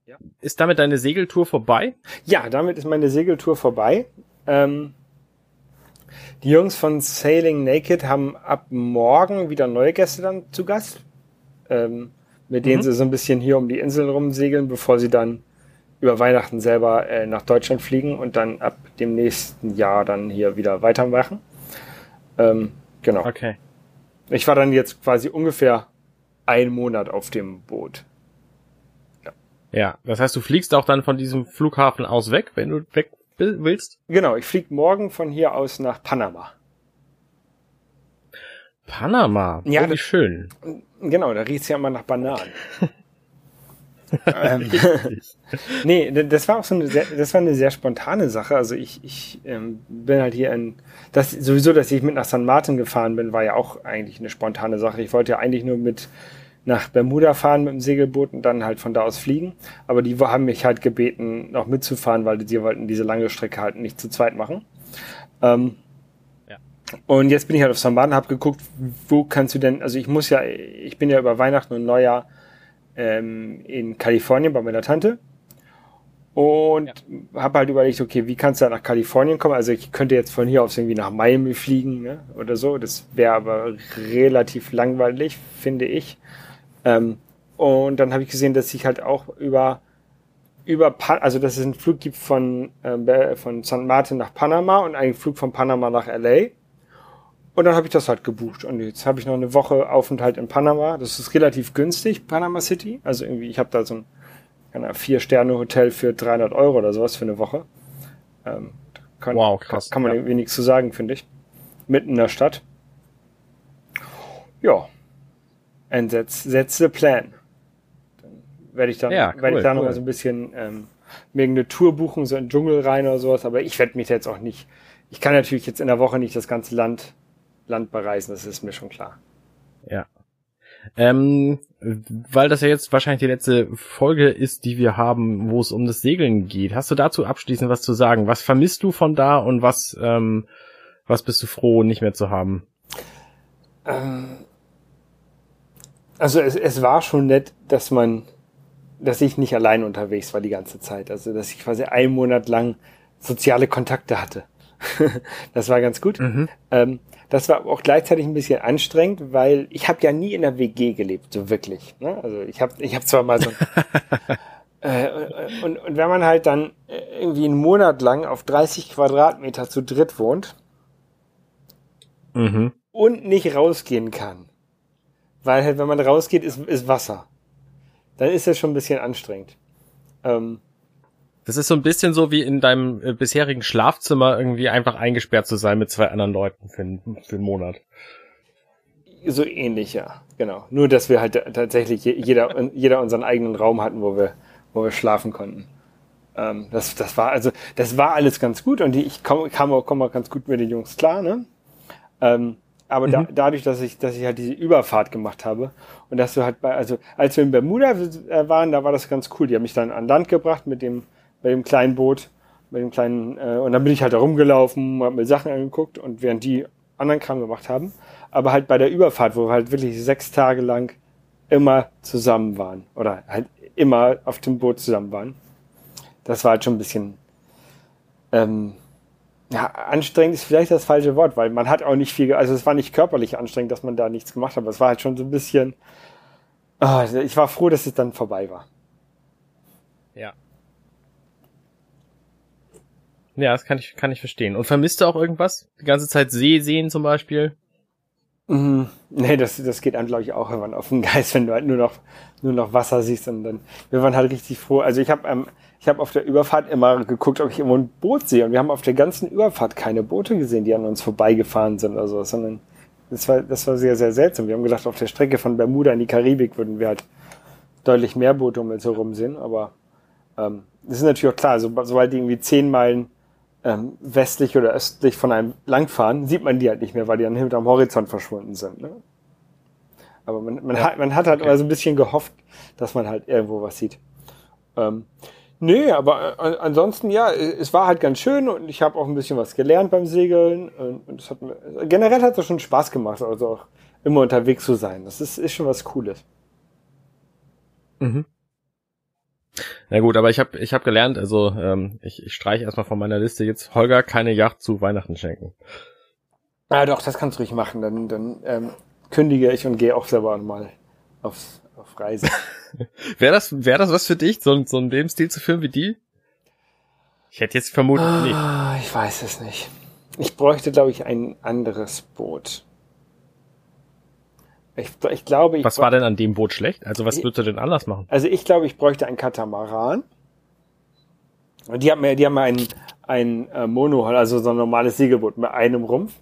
Speaker 1: ja. ist damit deine Segeltour vorbei?
Speaker 2: Ja, damit ist meine Segeltour vorbei. Ähm, die Jungs von Sailing Naked haben ab morgen wieder neue Gäste dann zu Gast, ähm, mit denen mhm. sie so ein bisschen hier um die Inseln rumsegeln, bevor sie dann über Weihnachten selber äh, nach Deutschland fliegen und dann ab dem nächsten Jahr dann hier wieder weitermachen. Ähm, genau.
Speaker 1: Okay.
Speaker 2: Ich war dann jetzt quasi ungefähr einen Monat auf dem Boot.
Speaker 1: Ja. ja, das heißt, du fliegst auch dann von diesem Flughafen aus weg, wenn du weg willst?
Speaker 2: Genau, ich fliege morgen von hier aus nach Panama.
Speaker 1: Panama? Ja, wie schön.
Speaker 2: Genau, da riecht's ja immer nach Bananen. ähm, nee, das war auch so eine sehr, das war eine sehr spontane Sache. Also ich, ich ähm, bin halt hier in, das sowieso, dass ich mit nach San Martin gefahren bin, war ja auch eigentlich eine spontane Sache. Ich wollte ja eigentlich nur mit nach Bermuda fahren mit dem Segelboot und dann halt von da aus fliegen. Aber die haben mich halt gebeten, noch mitzufahren, weil sie wollten diese lange Strecke halt nicht zu zweit machen. Ähm. Und jetzt bin ich halt auf San Martin, habe geguckt, wo kannst du denn, also ich muss ja, ich bin ja über Weihnachten und Neujahr ähm, in Kalifornien bei meiner Tante und ja. habe halt überlegt, okay, wie kannst du da nach Kalifornien kommen? Also ich könnte jetzt von hier aus irgendwie nach Miami fliegen ne? oder so. Das wäre aber relativ langweilig, finde ich. Ähm, und dann habe ich gesehen, dass ich halt auch über über also dass es einen Flug gibt von äh, von St. Martin nach Panama und einen Flug von Panama nach LA. Und dann habe ich das halt gebucht. Und jetzt habe ich noch eine Woche Aufenthalt in Panama. Das ist relativ günstig, Panama City. Also irgendwie, ich habe da so ein Vier-Sterne-Hotel für 300 Euro oder sowas für eine Woche. Ähm, kann, wow, krass. Kann, kann man ja. irgendwie nichts zu sagen, finde ich. Mitten in der Stadt. Ja. And that's, that's the plan. Dann werde ich dann, ja, cool, werde ich da cool. noch mal so ein bisschen ähm, mir eine Tour buchen, so in den Dschungel rein oder sowas. Aber ich werde mich jetzt auch nicht. Ich kann natürlich jetzt in der Woche nicht das ganze Land Land bereisen, das ist mir schon klar.
Speaker 1: Ja. Ähm, weil das ja jetzt wahrscheinlich die letzte Folge ist, die wir haben, wo es um das Segeln geht. Hast du dazu abschließend was zu sagen? Was vermisst du von da und was, ähm, was bist du froh, nicht mehr zu haben?
Speaker 2: Ähm, also es, es war schon nett, dass man, dass ich nicht allein unterwegs war die ganze Zeit. Also dass ich quasi einen Monat lang soziale Kontakte hatte. das war ganz gut. Mhm. Ähm, das war auch gleichzeitig ein bisschen anstrengend, weil ich habe ja nie in der WG gelebt, so wirklich. Ne? Also ich habe ich hab zwar mal so äh, und, und wenn man halt dann irgendwie einen Monat lang auf 30 Quadratmeter zu dritt wohnt
Speaker 1: mhm.
Speaker 2: und nicht rausgehen kann, weil halt wenn man rausgeht, ist, ist Wasser, dann ist das schon ein bisschen anstrengend. Ähm,
Speaker 1: das ist so ein bisschen so wie in deinem äh, bisherigen Schlafzimmer irgendwie einfach eingesperrt zu sein mit zwei anderen Leuten für, einen, für einen Monat.
Speaker 2: So ähnlich, ja, genau. Nur, dass wir halt tatsächlich jeder, jeder unseren eigenen Raum hatten, wo wir, wo wir schlafen konnten. Ähm, das, das war also, das war alles ganz gut und die, ich komme kam auch, komm auch ganz gut mit den Jungs klar, ne? Ähm, aber mhm. da, dadurch, dass ich, dass ich halt diese Überfahrt gemacht habe und dass du halt bei, also als wir in Bermuda äh, waren, da war das ganz cool. Die haben mich dann an Land gebracht mit dem, mit dem kleinen Boot, mit dem kleinen, äh, und dann bin ich halt da rumgelaufen, hab mir Sachen angeguckt und während die anderen Kram gemacht haben, aber halt bei der Überfahrt, wo wir halt wirklich sechs Tage lang immer zusammen waren oder halt immer auf dem Boot zusammen waren, das war halt schon ein bisschen ähm, ja, anstrengend ist vielleicht das falsche Wort, weil man hat auch nicht viel, also es war nicht körperlich anstrengend, dass man da nichts gemacht hat, aber es war halt schon so ein bisschen, oh, ich war froh, dass es dann vorbei war.
Speaker 1: Ja. Ja, das kann ich, kann ich verstehen. Und vermisst du auch irgendwas? Die ganze Zeit See sehen zum Beispiel?
Speaker 2: Mm, nee, das, das geht dann, glaube ich, auch irgendwann auf den Geist, wenn du halt nur noch, nur noch Wasser siehst und dann, wir waren halt richtig froh. Also ich habe ähm, ich habe auf der Überfahrt immer geguckt, ob ich irgendwo ein Boot sehe. Und wir haben auf der ganzen Überfahrt keine Boote gesehen, die an uns vorbeigefahren sind oder so, sondern das war, das war sehr, sehr seltsam. Wir haben gedacht, auf der Strecke von Bermuda in die Karibik würden wir halt deutlich mehr Boote um uns herum sehen. Aber ähm, das ist natürlich auch klar, so, sobald die irgendwie zehn Meilen ähm, westlich oder östlich von einem langfahren, sieht man die halt nicht mehr, weil die dann hinterm Horizont verschwunden sind. Ne? Aber man, man, ja. hat, man hat halt okay. immer so ein bisschen gehofft, dass man halt irgendwo was sieht. Ähm, Nee, aber äh, ansonsten ja, es war halt ganz schön und ich habe auch ein bisschen was gelernt beim Segeln und es hat mir, generell hat es schon Spaß gemacht, also auch immer unterwegs zu sein. Das ist, ist schon was Cooles.
Speaker 1: Mhm. Na gut, aber ich habe ich hab gelernt, also ähm, ich, ich streiche erstmal von meiner Liste jetzt Holger keine Yacht zu Weihnachten schenken.
Speaker 2: Ja, doch, das kannst du ruhig machen. Dann, dann ähm, kündige ich und gehe auch selber mal aufs auf Reise.
Speaker 1: wäre das, wäre das was für dich, so, so einen Lebensstil zu führen wie die? Ich hätte jetzt vermutet
Speaker 2: ah, nicht. Ich weiß es nicht. Ich bräuchte, glaube ich, ein anderes Boot. Ich, ich glaube, ich
Speaker 1: Was war denn an dem Boot schlecht? Also was würdest du denn anders machen?
Speaker 2: Also ich glaube, ich bräuchte ein Katamaran. Die haben ja, die haben ja ein, ein äh, Mono, also so ein normales Segelboot mit einem Rumpf.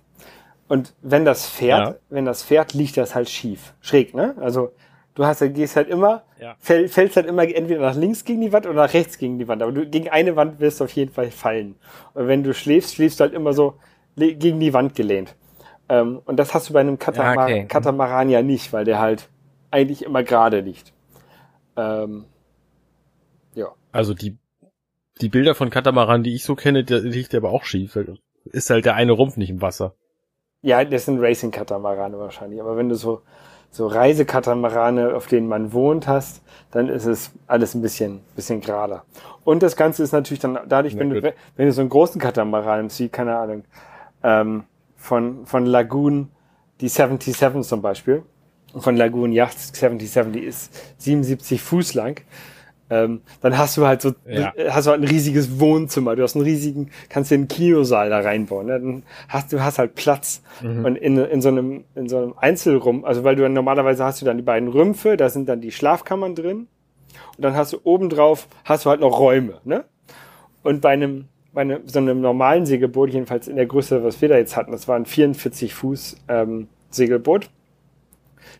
Speaker 2: Und wenn das fährt, ja. wenn das fährt, liegt das halt schief, schräg, ne? Also Du hast, gehst halt immer, ja. fäll, fällst halt immer entweder nach links gegen die Wand oder nach rechts gegen die Wand. Aber du, gegen eine Wand wirst du auf jeden Fall fallen. Und wenn du schläfst, schläfst du halt immer so gegen die Wand gelehnt. Ähm, und das hast du bei einem Katamar ja, okay. Katamaran ja nicht, weil der halt eigentlich immer gerade liegt. Ähm,
Speaker 1: ja. Also die, die Bilder von Katamaran, die ich so kenne, der liegt aber auch schief. Ist halt der eine Rumpf nicht im Wasser.
Speaker 2: Ja, das sind Racing-Katamarane wahrscheinlich. Aber wenn du so so Reisekatamarane, auf denen man wohnt, hast, dann ist es alles ein bisschen, bisschen gerader. Und das Ganze ist natürlich dann dadurch, wenn du, wenn du so einen großen Katamaran siehst, keine Ahnung, ähm, von, von Lagoon, die 77 zum Beispiel, von Lagoon Yacht 77, die ist 77 Fuß lang, ähm, dann hast du halt so, ja. hast du halt ein riesiges Wohnzimmer, du hast einen riesigen, kannst dir einen Kinosaal da reinbauen, ne? dann hast du hast halt Platz mhm. und in, in so einem in so einem Einzelrum, also weil du dann normalerweise hast du dann die beiden Rümpfe, da sind dann die Schlafkammern drin und dann hast du obendrauf hast du halt noch Räume, ne? Und bei einem bei einem, so einem normalen Segelboot, jedenfalls in der Größe, was wir da jetzt hatten, das war ein 44 Fuß ähm, Segelboot.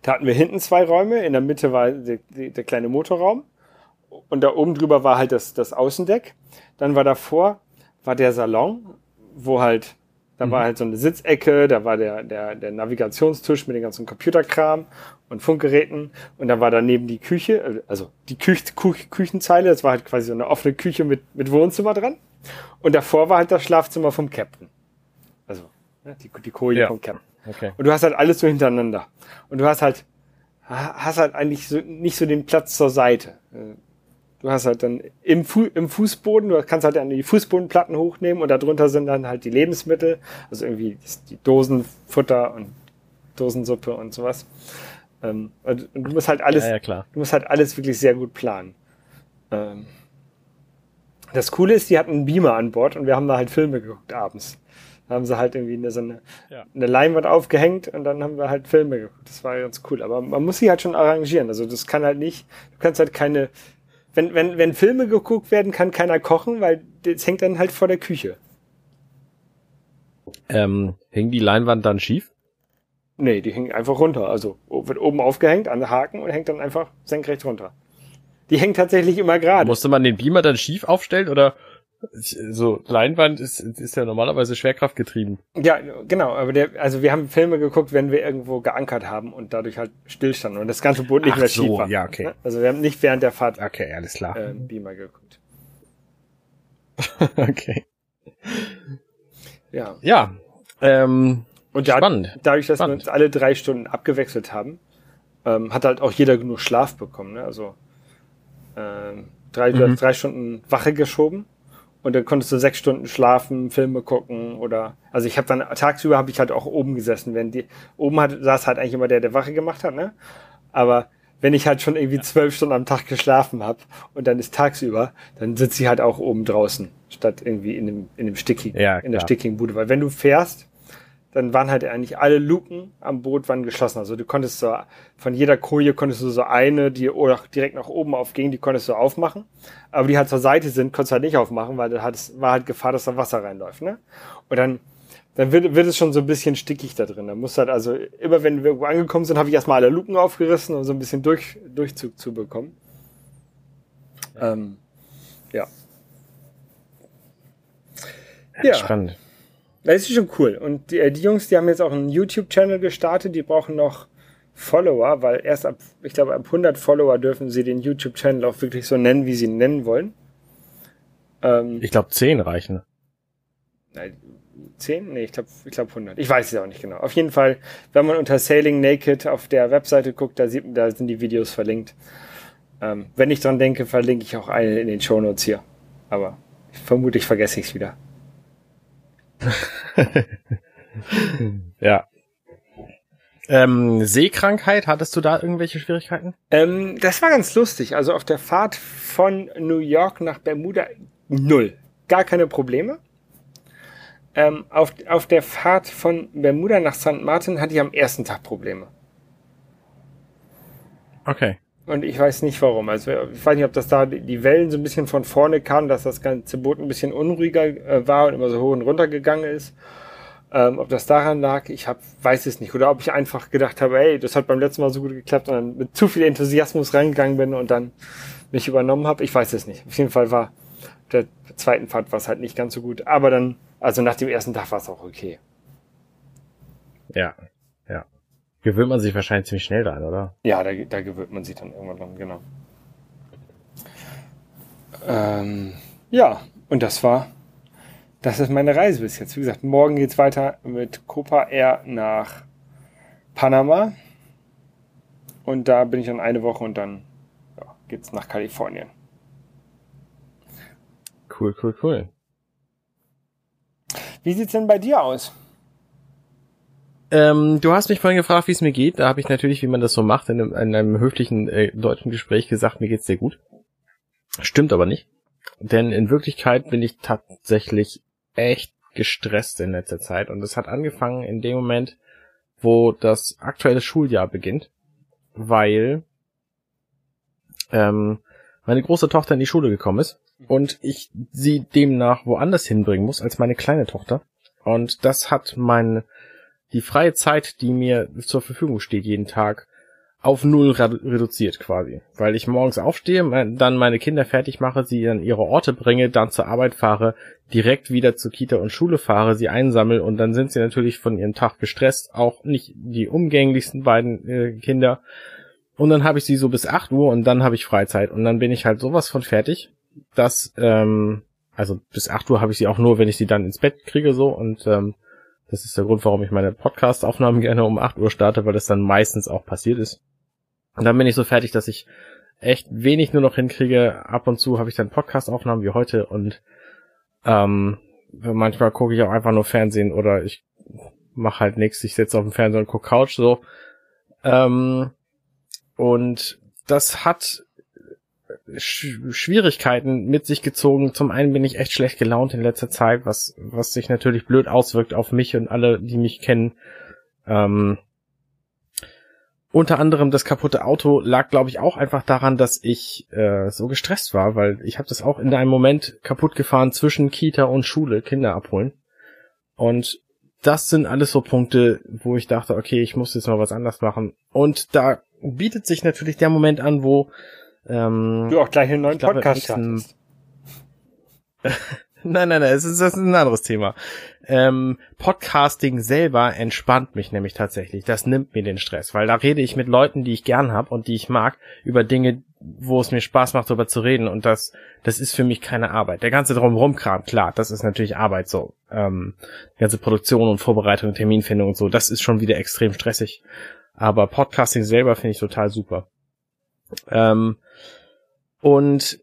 Speaker 2: Da hatten wir hinten zwei Räume, in der Mitte war der, der kleine Motorraum und da oben drüber war halt das, das Außendeck. Dann war davor, war der Salon, wo halt, da mhm. war halt so eine Sitzecke, da war der, der, der Navigationstisch mit den ganzen Computerkram und Funkgeräten und da war daneben die Küche, also die Küch Küch Küchenzeile, das war halt quasi so eine offene Küche mit, mit Wohnzimmer dran. Und davor war halt das Schlafzimmer vom Captain. Also, ne, die, die Koje ja. vom Captain. Okay. Und du hast halt alles so hintereinander. Und du hast halt, hast halt eigentlich so, nicht so den Platz zur Seite. Du hast halt dann im, Fu im Fußboden, du kannst halt dann die Fußbodenplatten hochnehmen und darunter sind dann halt die Lebensmittel, also irgendwie die Dosenfutter und Dosensuppe und sowas. Ähm, und, du musst halt alles,
Speaker 1: ja, ja,
Speaker 2: du musst halt alles wirklich sehr gut planen. Ähm, das Coole ist, die hatten einen Beamer an Bord und wir haben da halt Filme geguckt abends. Da haben sie halt irgendwie eine, so eine, ja. eine Leinwand aufgehängt und dann haben wir halt Filme geguckt. Das war ganz cool. Aber man muss sie halt schon arrangieren. Also das kann halt nicht, du kannst halt keine wenn, wenn, wenn Filme geguckt werden, kann keiner kochen, weil das hängt dann halt vor der Küche.
Speaker 1: Ähm, hängt die Leinwand dann schief?
Speaker 2: Nee, die hängt einfach runter. Also wird oben aufgehängt an den Haken und hängt dann einfach senkrecht runter. Die hängt tatsächlich immer gerade.
Speaker 1: Musste man den Beamer dann schief aufstellen oder so Leinwand ist, ist ja normalerweise schwerkraftgetrieben.
Speaker 2: Ja, genau, aber der, also wir haben Filme geguckt, wenn wir irgendwo geankert haben und dadurch halt stillstanden und das ganze Boot nicht
Speaker 1: Ach
Speaker 2: mehr
Speaker 1: so,
Speaker 2: schief war.
Speaker 1: ja, okay.
Speaker 2: Also wir haben nicht während der Fahrt
Speaker 1: Okay, alles klar.
Speaker 2: äh, Beamer geguckt.
Speaker 1: okay.
Speaker 2: Ja.
Speaker 1: Ja. Ähm,
Speaker 2: Und da,
Speaker 1: Spannend.
Speaker 2: dadurch, dass
Speaker 1: Spannend.
Speaker 2: wir uns alle drei Stunden abgewechselt haben, ähm, hat halt auch jeder genug Schlaf bekommen. Ne? Also ähm, drei, du
Speaker 1: Mhm.
Speaker 2: hast drei Stunden Wache geschoben und dann konntest du sechs Stunden schlafen, Filme gucken oder also ich habe dann tagsüber habe ich halt auch oben gesessen, wenn die oben hat, saß halt eigentlich immer der, der Wache gemacht hat, ne? Aber wenn ich halt schon irgendwie zwölf Stunden am Tag geschlafen habe und dann ist tagsüber, dann sitze ich halt auch oben draußen, statt irgendwie in dem, in dem stickigen,
Speaker 1: Ja,
Speaker 2: in der
Speaker 1: klar.
Speaker 2: stickigen Bude. Weil wenn du fährst, dann waren halt eigentlich alle Luken am Boot waren geschlossen. Also du konntest so, von jeder Koje konntest du so eine, die oder direkt nach oben aufging, die konntest du aufmachen. Aber die halt zur Seite sind, konntest du halt nicht aufmachen, weil da war halt Gefahr, dass da Wasser reinläuft, ne? Und dann, dann wird, wird es schon so ein bisschen stickig da drin. Da musst du halt also, immer wenn wir irgendwo angekommen sind, habe ich erstmal alle Luken aufgerissen, um so ein bisschen durch, Durchzug zu bekommen. Ähm, ja. Ja.
Speaker 1: Spannend.
Speaker 2: Das ist schon cool. Und die, äh, die Jungs, die haben jetzt auch einen YouTube-Channel gestartet, die brauchen noch Follower, weil erst ab, ich glaube, ab 100 Follower dürfen sie den YouTube-Channel auch wirklich so nennen, wie sie ihn nennen wollen. Ähm,
Speaker 1: Ich glaube, zehn reichen.
Speaker 2: nein, 10? Nee, ich glaube ich glaub 100. Ich weiß es auch nicht genau. Auf jeden Fall, wenn man unter Sailing Naked auf der Webseite guckt, da, sieht, da sind die Videos verlinkt. Ähm, wenn ich dran denke, verlinke ich auch eine in den Shownotes hier. Aber vermutlich vergesse ich es wieder.
Speaker 1: Ja. Ähm, Seekrankheit, hattest du da irgendwelche Schwierigkeiten?
Speaker 2: Ähm, das war ganz lustig. Also auf der Fahrt von New York nach Bermuda null. Gar keine Probleme. Ähm, auf, auf der Fahrt von Bermuda nach St. Martin hatte ich am ersten Tag Probleme.
Speaker 1: Okay.
Speaker 2: Und ich weiß nicht warum. Also ich weiß nicht, ob das da die Wellen so ein bisschen von vorne kamen, dass das ganze Boot ein bisschen unruhiger äh, war und immer so hoch und runter gegangen ist. Ähm, ob das daran lag, ich hab, weiß es nicht. Oder ob ich einfach gedacht habe, ey, das hat beim letzten Mal so gut geklappt und dann mit zu viel Enthusiasmus reingegangen bin und dann mich übernommen habe. Ich weiß es nicht. Auf jeden Fall war der zweiten Fahrt war es halt nicht ganz so gut. Aber dann, also nach dem ersten Tag war es auch okay.
Speaker 1: Ja. Gewöhnt man sich wahrscheinlich ziemlich schnell dran, oder?
Speaker 2: Ja, da, da gewöhnt man sich dann irgendwann dran, genau. Ähm, ja, und das war, das ist meine Reise bis jetzt. Wie gesagt, morgen geht's weiter mit Copa Air nach Panama. Und da bin ich dann eine Woche und dann ja, geht's nach Kalifornien.
Speaker 1: Cool, cool, cool.
Speaker 2: Wie sieht's denn bei dir aus?
Speaker 1: Ähm, du hast mich vorhin gefragt, wie es mir geht. Da habe ich natürlich, wie man das so macht, in einem, in einem höflichen äh, deutschen Gespräch gesagt, mir geht's sehr gut. Stimmt aber nicht. Denn in Wirklichkeit bin ich tatsächlich echt gestresst in letzter Zeit. Und es hat angefangen in dem Moment, wo das aktuelle Schuljahr beginnt. Weil ähm, meine große Tochter in die Schule gekommen ist und ich sie demnach woanders hinbringen muss als meine kleine Tochter. Und das hat mein die freie Zeit, die mir zur Verfügung steht jeden Tag, auf null redu- reduziert quasi. Weil ich morgens aufstehe, dann meine Kinder fertig mache, sie an ihre Orte bringe, dann zur Arbeit fahre, direkt wieder zur Kita und Schule fahre, sie einsammle und dann sind sie natürlich von ihrem Tag gestresst, auch nicht die umgänglichsten beiden äh, Kinder. Und dann habe ich sie so bis 8 Uhr und dann habe ich Freizeit und dann bin ich halt sowas von fertig, dass, ähm, also bis 8 Uhr habe ich sie auch nur, wenn ich sie dann ins Bett kriege so und ähm, das ist der Grund, warum ich meine Podcast-Aufnahmen gerne um 8 Uhr starte, weil das dann meistens auch passiert ist. Und dann bin ich so fertig, dass ich echt wenig nur noch hinkriege. Ab und zu habe ich dann Podcast-Aufnahmen wie heute und ähm, manchmal gucke ich auch einfach nur Fernsehen oder ich mache halt nichts. Ich sitze auf dem Fernseher und gucke Couch so. Ähm, und das hat Sch Schwierigkeiten mit sich gezogen. Zum einen bin ich echt schlecht gelaunt in letzter Zeit, was, was sich natürlich blöd auswirkt auf mich und alle, die mich kennen. Ähm, unter anderem das kaputte Auto lag, glaube ich, auch einfach daran, dass ich äh, so gestresst war, weil ich habe das auch in einem Moment kaputt gefahren zwischen Kita und Schule, Kinder abholen. Und das sind alles so Punkte, wo ich dachte, okay, ich muss jetzt mal was anders machen. Und da bietet sich natürlich der Moment an, wo
Speaker 2: Ähm, du auch gleich einen neuen glaube, Podcast nächsten...
Speaker 1: Nein, nein, nein, es ist, das ist ein anderes Thema. Ähm, Podcasting selber entspannt mich nämlich tatsächlich. Das nimmt mir den Stress, weil da rede ich mit Leuten, die ich gern hab und die ich mag, über Dinge, wo es mir Spaß macht, darüber zu reden. Und das, das ist für mich keine Arbeit. Der ganze Drumherum-Kram, klar, das ist natürlich Arbeit so. Ähm, die ganze Produktion und Vorbereitung, Terminfindung und so, das ist schon wieder extrem stressig. Aber Podcasting selber finde ich total super. Ähm, und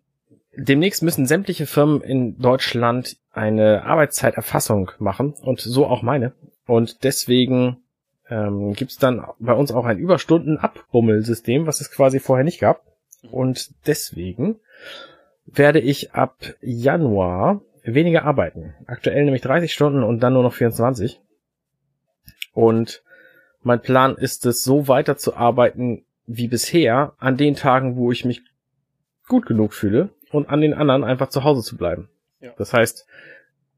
Speaker 1: demnächst müssen sämtliche Firmen in Deutschland eine Arbeitszeiterfassung machen und so auch meine. Und deswegen ähm, gibt dann bei uns auch ein Überstunden-Abbummelsystem, was es quasi vorher nicht gab. Und deswegen werde ich ab Januar weniger arbeiten. Aktuell nämlich 30 Stunden und dann nur noch 24. Und mein Plan ist es, so weiter zu arbeiten wie bisher an den Tagen, wo ich mich gut genug fühle und an den anderen einfach zu Hause zu bleiben. Ja. Das heißt,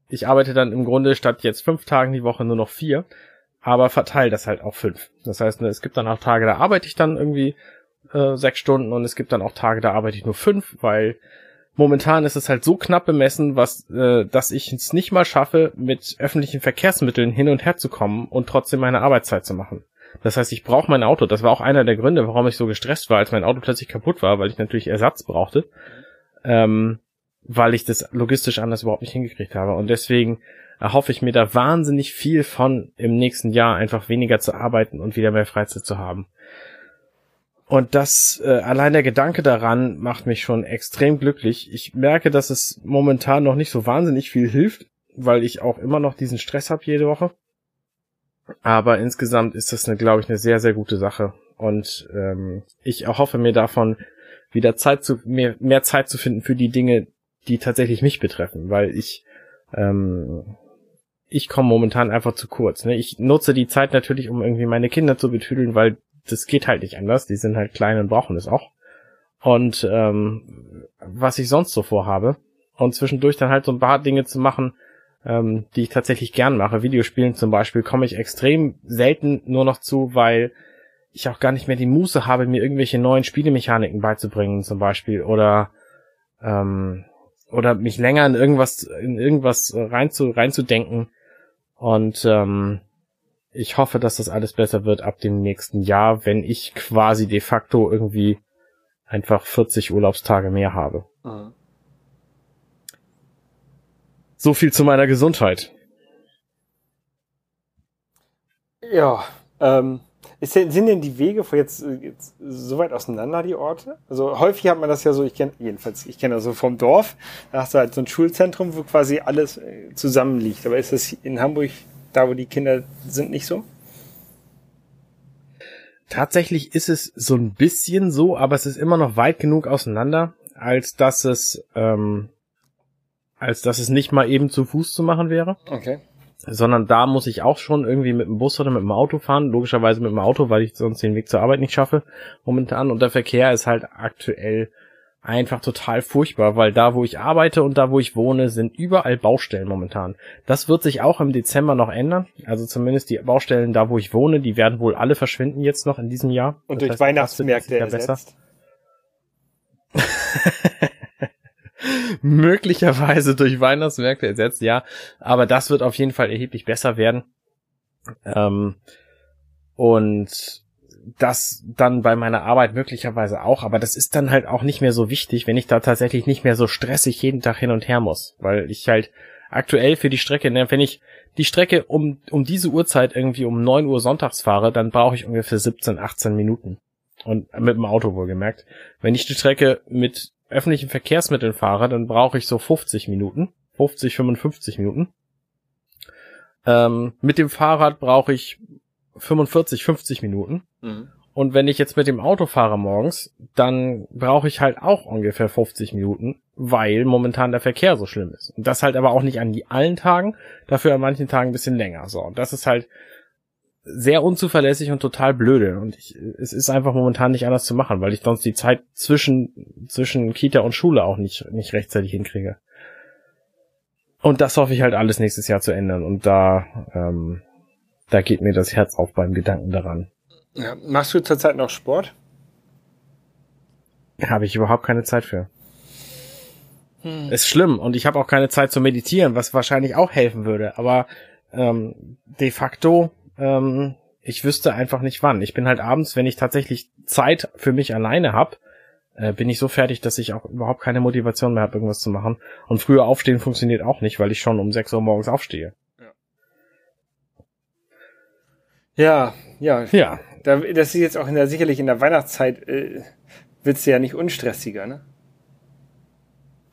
Speaker 1: ich arbeite dann im Grunde statt jetzt fünf Tagen die Woche nur noch vier, aber verteile das halt auf fünf. Das heißt, ne, es gibt dann auch Tage, da arbeite ich dann irgendwie äh, sechs Stunden und es gibt dann auch Tage, da arbeite ich nur fünf, weil momentan ist es halt so knapp bemessen, was, äh, dass ich es nicht mal schaffe, mit öffentlichen Verkehrsmitteln hin und her zu kommen und trotzdem meine Arbeitszeit zu machen. Das heißt, ich brauche mein Auto. Das war auch einer der Gründe, warum ich so gestresst war, als mein Auto plötzlich kaputt war, weil ich natürlich Ersatz brauchte ähm, weil ich das logistisch anders überhaupt nicht hingekriegt habe. Und deswegen erhoffe ich mir da wahnsinnig viel von im nächsten Jahr einfach weniger zu arbeiten und wieder mehr Freizeit zu haben. Und das, äh, allein der Gedanke daran macht mich schon extrem glücklich. Ich merke, dass es momentan noch nicht so wahnsinnig viel hilft, weil ich auch immer noch diesen Stress habe jede Woche. Aber insgesamt ist das, eine, glaube ich, eine sehr, sehr gute Sache. Und ähm, ich erhoffe mir davon wieder Zeit zu, mehr, mehr Zeit zu finden für die Dinge, die tatsächlich mich betreffen, weil ich, ähm, ich komme momentan einfach zu kurz. Ne? Ich nutze die Zeit natürlich, um irgendwie meine Kinder zu betüdeln, weil das geht halt nicht anders. Die sind halt klein und brauchen es auch. Und ähm, was ich sonst so vorhabe. Und zwischendurch dann halt so ein paar Dinge zu machen, ähm, die ich tatsächlich gern mache. Videospielen zum Beispiel komme ich extrem selten nur noch zu, weil ich auch gar nicht mehr die Muße habe, mir irgendwelche neuen Spielemechaniken beizubringen, zum Beispiel, oder ähm, oder mich länger in irgendwas in irgendwas rein zu reinzudenken. Und ähm, ich hoffe, dass das alles besser wird ab dem nächsten Jahr, wenn ich quasi de facto irgendwie einfach 40 Urlaubstage mehr habe. Mhm. So viel zu meiner Gesundheit.
Speaker 2: Ja, ähm, ist, sind denn die Wege vor jetzt, jetzt so weit auseinander, die Orte? Also häufig hat man das ja so, ich kenne, jedenfalls, ich kenne das so vom Dorf, da hast du halt so ein Schulzentrum, wo quasi alles äh, zusammenliegt. Aber ist das in Hamburg, da wo die Kinder sind, nicht so?
Speaker 1: Tatsächlich ist es so ein bisschen so, aber es ist immer noch weit genug auseinander, als dass es, ähm, als dass es nicht mal eben zu Fuß zu machen wäre.
Speaker 2: Okay
Speaker 1: sondern da muss ich auch schon irgendwie mit dem Bus oder mit dem Auto fahren. Logischerweise mit dem Auto, weil ich sonst den Weg zur Arbeit nicht schaffe momentan. Und der Verkehr ist halt aktuell einfach total furchtbar, weil da, wo ich arbeite und da, wo ich wohne, sind überall Baustellen momentan. Das wird sich auch im Dezember noch ändern. Also zumindest die Baustellen da, wo ich wohne, die werden wohl alle verschwinden jetzt noch in diesem Jahr.
Speaker 2: Und das durch heißt, Weihnachtsmärkte ersetzt.
Speaker 1: möglicherweise durch Weihnachtsmärkte ersetzt, ja. Aber das wird auf jeden Fall erheblich besser werden. Ähm, und das dann bei meiner Arbeit möglicherweise auch, aber das ist dann halt auch nicht mehr so wichtig, wenn ich da tatsächlich nicht mehr so stressig jeden Tag hin und her muss, weil ich halt aktuell für die Strecke, ne, wenn ich die Strecke um, um diese Uhrzeit irgendwie um neun Uhr sonntags fahre, dann brauche ich ungefähr 17, 18 Minuten. Und mit dem Auto wohlgemerkt. Wenn ich die Strecke mit öffentlichen Verkehrsmitteln fahre, dann brauche ich so 50 Minuten, 50, 55 Minuten. Ähm, mit dem Fahrrad brauche ich 45, 50 Minuten. Mhm. Und wenn ich jetzt mit dem Auto fahre morgens, dann brauche ich halt auch ungefähr 50 Minuten, weil momentan der Verkehr so schlimm ist. Und das halt aber auch nicht an die allen Tagen, dafür an manchen Tagen ein bisschen länger. So, und das ist halt sehr unzuverlässig und total blöde. Und ich, es ist einfach momentan nicht anders zu machen, weil ich sonst die Zeit zwischen, zwischen Kita und Schule auch nicht, nicht rechtzeitig hinkriege. Und das hoffe ich halt alles nächstes Jahr zu ändern. Und da, ähm, da geht mir das Herz auf beim Gedanken daran.
Speaker 2: Ja, machst du zurzeit noch Sport?
Speaker 1: Habe ich überhaupt keine Zeit für. Hm. Ist schlimm und ich habe auch keine Zeit zu meditieren, was wahrscheinlich auch helfen würde. Aber ähm, de facto, ähm, ich wüsste einfach nicht wann. Ich bin halt abends, wenn ich tatsächlich Zeit für mich alleine hab, äh, bin ich so fertig, dass ich auch überhaupt keine Motivation mehr habe, irgendwas zu machen. Und früher aufstehen funktioniert auch nicht, weil ich schon um 6 Uhr morgens aufstehe.
Speaker 2: Ja, ja. Ja. Da, das ist jetzt auch in der, sicherlich in der Weihnachtszeit, äh, wird's ja nicht unstressiger, ne?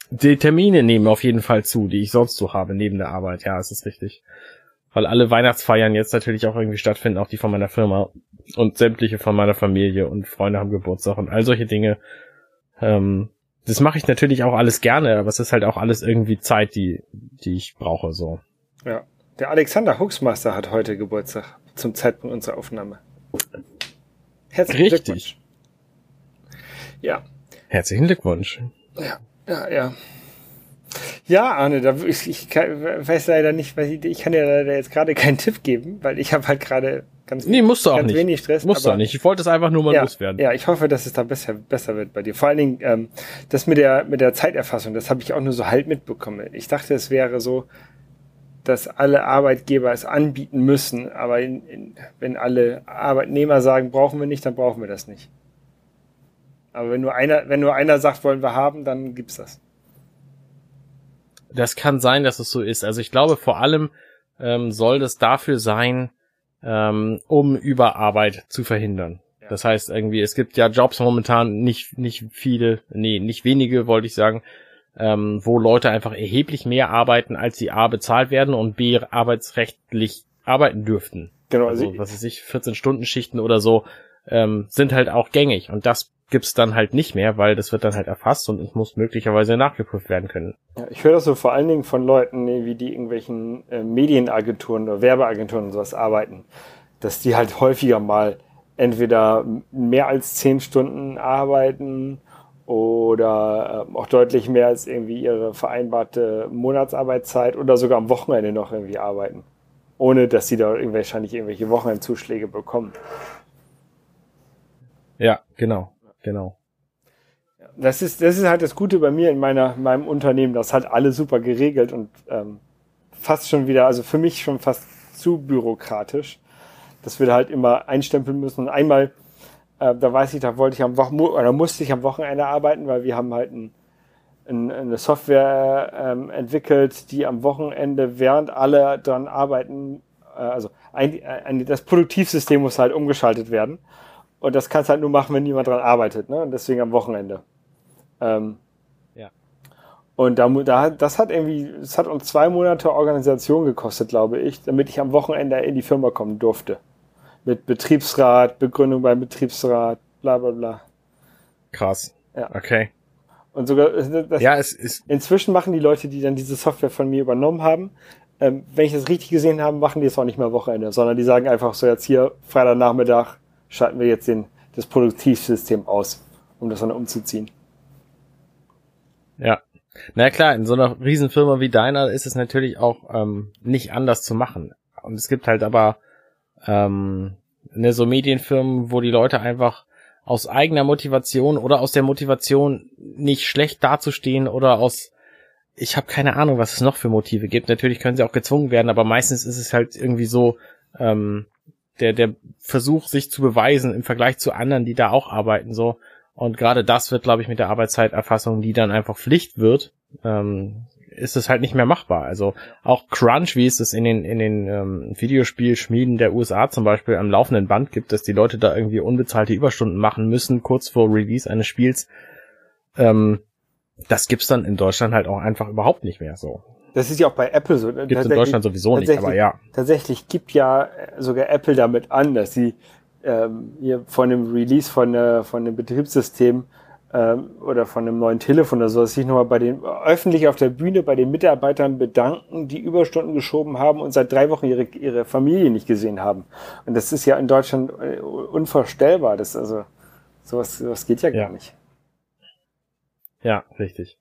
Speaker 1: Die Termine nehmen auf jeden Fall zu, die ich sonst so habe neben der Arbeit. Ja, es ist richtig. Weil alle Weihnachtsfeiern jetzt natürlich auch irgendwie stattfinden, auch die von meiner Firma und sämtliche von meiner Familie und Freunde haben Geburtstag und all solche Dinge. Ähm, das mache ich natürlich auch alles gerne, aber es ist halt auch alles irgendwie Zeit, die, die ich brauche, so.
Speaker 2: Ja. Der Alexander Huxmaster hat heute Geburtstag zum Zeitpunkt unserer Aufnahme.
Speaker 1: Herzlichen Richtig. Glückwunsch.
Speaker 2: Ja.
Speaker 1: Herzlichen Glückwunsch.
Speaker 2: Ja, ja, ja. Ja, Arne, da, ich, ich kann, weiß leider nicht, ich, ich kann dir leider jetzt gerade keinen Tipp geben, weil ich habe halt gerade ganz,
Speaker 1: nee, musst du auch nicht.
Speaker 2: wenig Stress.
Speaker 1: Musst du auch nicht. Ich wollte es einfach nur mal
Speaker 2: ja,
Speaker 1: loswerden.
Speaker 2: Ja, ich hoffe, dass es da besser, besser wird bei dir. Vor allen Dingen, ähm, das mit der, mit der Zeiterfassung, das habe ich auch nur so halt mitbekommen. Ich dachte, es wäre so, dass alle Arbeitgeber es anbieten müssen, aber in, in, wenn alle Arbeitnehmer sagen, brauchen wir nicht, dann brauchen wir das nicht. Aber wenn nur einer, wenn nur einer sagt, wollen wir haben, dann gibt's das.
Speaker 1: Das kann sein, dass es so ist. Also ich glaube, vor allem ähm, soll das dafür sein, ähm, um Überarbeit zu verhindern. Ja. Das heißt irgendwie, es gibt ja Jobs momentan nicht nicht viele, nee, nicht wenige, wollte ich sagen, ähm, wo Leute einfach erheblich mehr arbeiten, als sie A bezahlt werden und B arbeitsrechtlich arbeiten dürften. Genau. Also, also was weiß ich, 14 Stunden Schichten oder so ähm, sind halt auch gängig und das gibt's dann halt nicht mehr, weil das wird dann halt erfasst und es muss möglicherweise nachgeprüft werden können.
Speaker 2: Ja, ich höre das so vor allen Dingen von Leuten, wie die irgendwelchen äh, Medienagenturen oder Werbeagenturen und sowas arbeiten, dass die halt häufiger mal entweder mehr als zehn Stunden arbeiten oder äh, auch deutlich mehr als irgendwie ihre vereinbarte Monatsarbeitszeit oder sogar am Wochenende noch irgendwie arbeiten. Ohne dass sie da wahrscheinlich irgendwelche Wochenendzuschläge bekommen.
Speaker 1: Ja, genau genau.
Speaker 2: Das ist, das ist halt das Gute bei mir in meiner, meinem Unternehmen. Das hat alle super geregelt und ähm, fast schon wieder, also für mich schon fast zu bürokratisch, dass wir da halt immer einstempeln müssen. Und einmal, äh, da weiß ich, da wollte ich am Wochenende oder musste ich am Wochenende arbeiten, weil wir haben halt ein, ein, eine Software ähm, entwickelt, die am Wochenende, während alle dran arbeiten, äh, also ein, ein, das Produktivsystem muss halt umgeschaltet werden. Und das kannst du halt nur machen, wenn niemand dran arbeitet, ne? Und deswegen am Wochenende. Ähm, ja. Und da, da, das hat irgendwie, das hat uns zwei Monate Organisation gekostet, glaube ich, damit ich am Wochenende in die Firma kommen durfte. Mit Betriebsrat, Begründung beim Betriebsrat, bla bla bla.
Speaker 1: Krass. Ja. Okay.
Speaker 2: Und sogar, äh, das,
Speaker 1: ja, es ist.
Speaker 2: Inzwischen machen die Leute, die dann diese Software von mir übernommen haben, ähm, wenn ich das richtig gesehen habe, machen die es auch nicht mehr Wochenende, sondern die sagen einfach so jetzt hier Freitagnachmittag, schalten wir jetzt den, das Produktivsystem aus, um das dann umzuziehen.
Speaker 1: Ja. Na klar, in so einer Riesenfirma wie deiner ist es natürlich auch ähm, nicht anders zu machen. Und es gibt halt aber ähm, ne, so Medienfirmen, wo die Leute einfach aus eigener Motivation oder aus der Motivation nicht schlecht dazustehen oder aus ich habe keine Ahnung, was es noch für Motive gibt. Natürlich können sie auch gezwungen werden, aber meistens ist es halt irgendwie so, ähm, der, der Versuch, sich zu beweisen im Vergleich zu anderen, die da auch arbeiten, so. Und gerade das wird, glaube ich, mit der Arbeitszeiterfassung, die dann einfach Pflicht wird, ähm, ist es halt nicht mehr machbar. Also auch Crunch, wie es es in den, in den ähm, Videospielschmieden der USA zum Beispiel am laufenden Band gibt, dass die Leute da irgendwie unbezahlte Überstunden machen müssen, kurz vor Release eines Spiels. Ähm, das gibt's dann in Deutschland halt auch einfach überhaupt nicht mehr so.
Speaker 2: Das ist ja auch bei Apple so.
Speaker 1: Gibt in Deutschland sowieso nicht, aber ja.
Speaker 2: Tatsächlich gibt ja äh, sogar Apple damit an, dass sie ähm, hier von dem Release von, äh, von dem Betriebssystem ähm, oder von einem neuen Telefon oder so, dass sich nochmal bei den öffentlich auf der Bühne bei den Mitarbeitern bedanken, die Überstunden geschoben haben und seit drei Wochen ihre, ihre Familie nicht gesehen haben. Und das ist ja in Deutschland äh, unvorstellbar. Das also sowas, sowas geht ja, ja. gar nicht.
Speaker 1: Ja, richtig.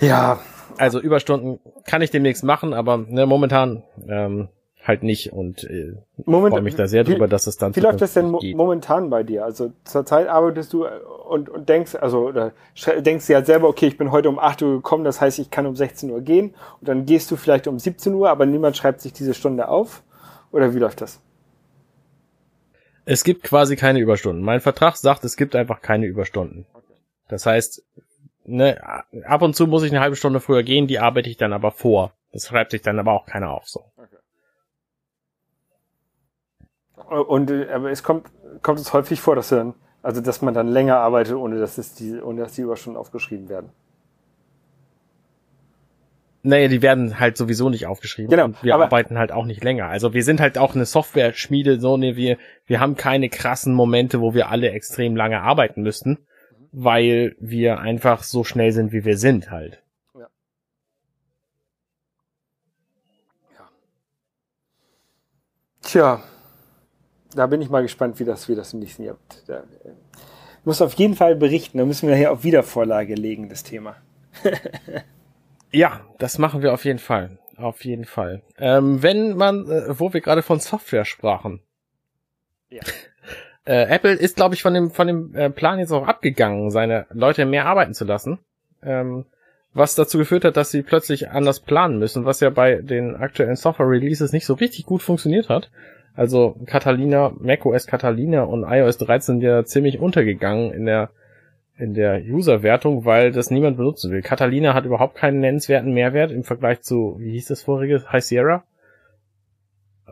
Speaker 2: Ja,
Speaker 1: also Überstunden kann ich demnächst machen, aber ne, momentan ähm, halt nicht und äh, freue mich da sehr drüber, dass es dann
Speaker 2: Wie läuft das denn mo geht. momentan bei dir? Also zurzeit arbeitest du und, und denkst, also oder denkst du ja selber, okay, ich bin heute um 8 Uhr gekommen, das heißt, ich kann um 16 Uhr gehen und dann gehst du vielleicht um 17 Uhr, aber niemand schreibt sich diese Stunde auf? Oder wie läuft das?
Speaker 1: Es gibt quasi keine Überstunden. Mein Vertrag sagt, es gibt einfach keine Überstunden. Das heißt, ne, ab und zu muss ich eine halbe Stunde früher gehen, die arbeite ich dann aber vor. Das schreibt sich dann aber auch keiner auf so.
Speaker 2: Und äh, aber es kommt, kommt es häufig vor, dass dann, also dass man dann länger arbeitet, ohne dass es die, ohne dass die Überstunden aufgeschrieben werden.
Speaker 1: Naja, die werden halt sowieso nicht aufgeschrieben. Genau. Und wir arbeiten halt auch nicht länger. Also wir sind halt auch eine Software-Schmiede, so ne, wir, wir haben keine krassen Momente, wo wir alle extrem lange arbeiten müssten, weil wir einfach so schnell sind, wie wir sind halt. Ja.
Speaker 2: ja. Tja, da bin ich mal gespannt, wie das, wie das im nächsten Jahr wird. Da, äh, muss auf jeden Fall berichten. Da müssen wir hier auf Wiedervorlage legen, das Thema.
Speaker 1: ja, das machen wir auf jeden Fall. Auf jeden Fall. Ähm, wenn man, äh, wo wir gerade von Software sprachen. Ja. Äh, Apple ist, glaube ich, von dem, von dem äh, Plan jetzt auch abgegangen, seine Leute mehr arbeiten zu lassen. Ähm, was dazu geführt hat, dass sie plötzlich anders planen müssen, was ja bei den aktuellen Software-Releases nicht so richtig gut funktioniert hat. Also Catalina, macOS Catalina und iOS 13 sind ja ziemlich untergegangen in der in der User-Wertung, weil das niemand benutzen will. Catalina hat überhaupt keinen nennenswerten Mehrwert im Vergleich zu, wie hieß das vorige? High Sierra?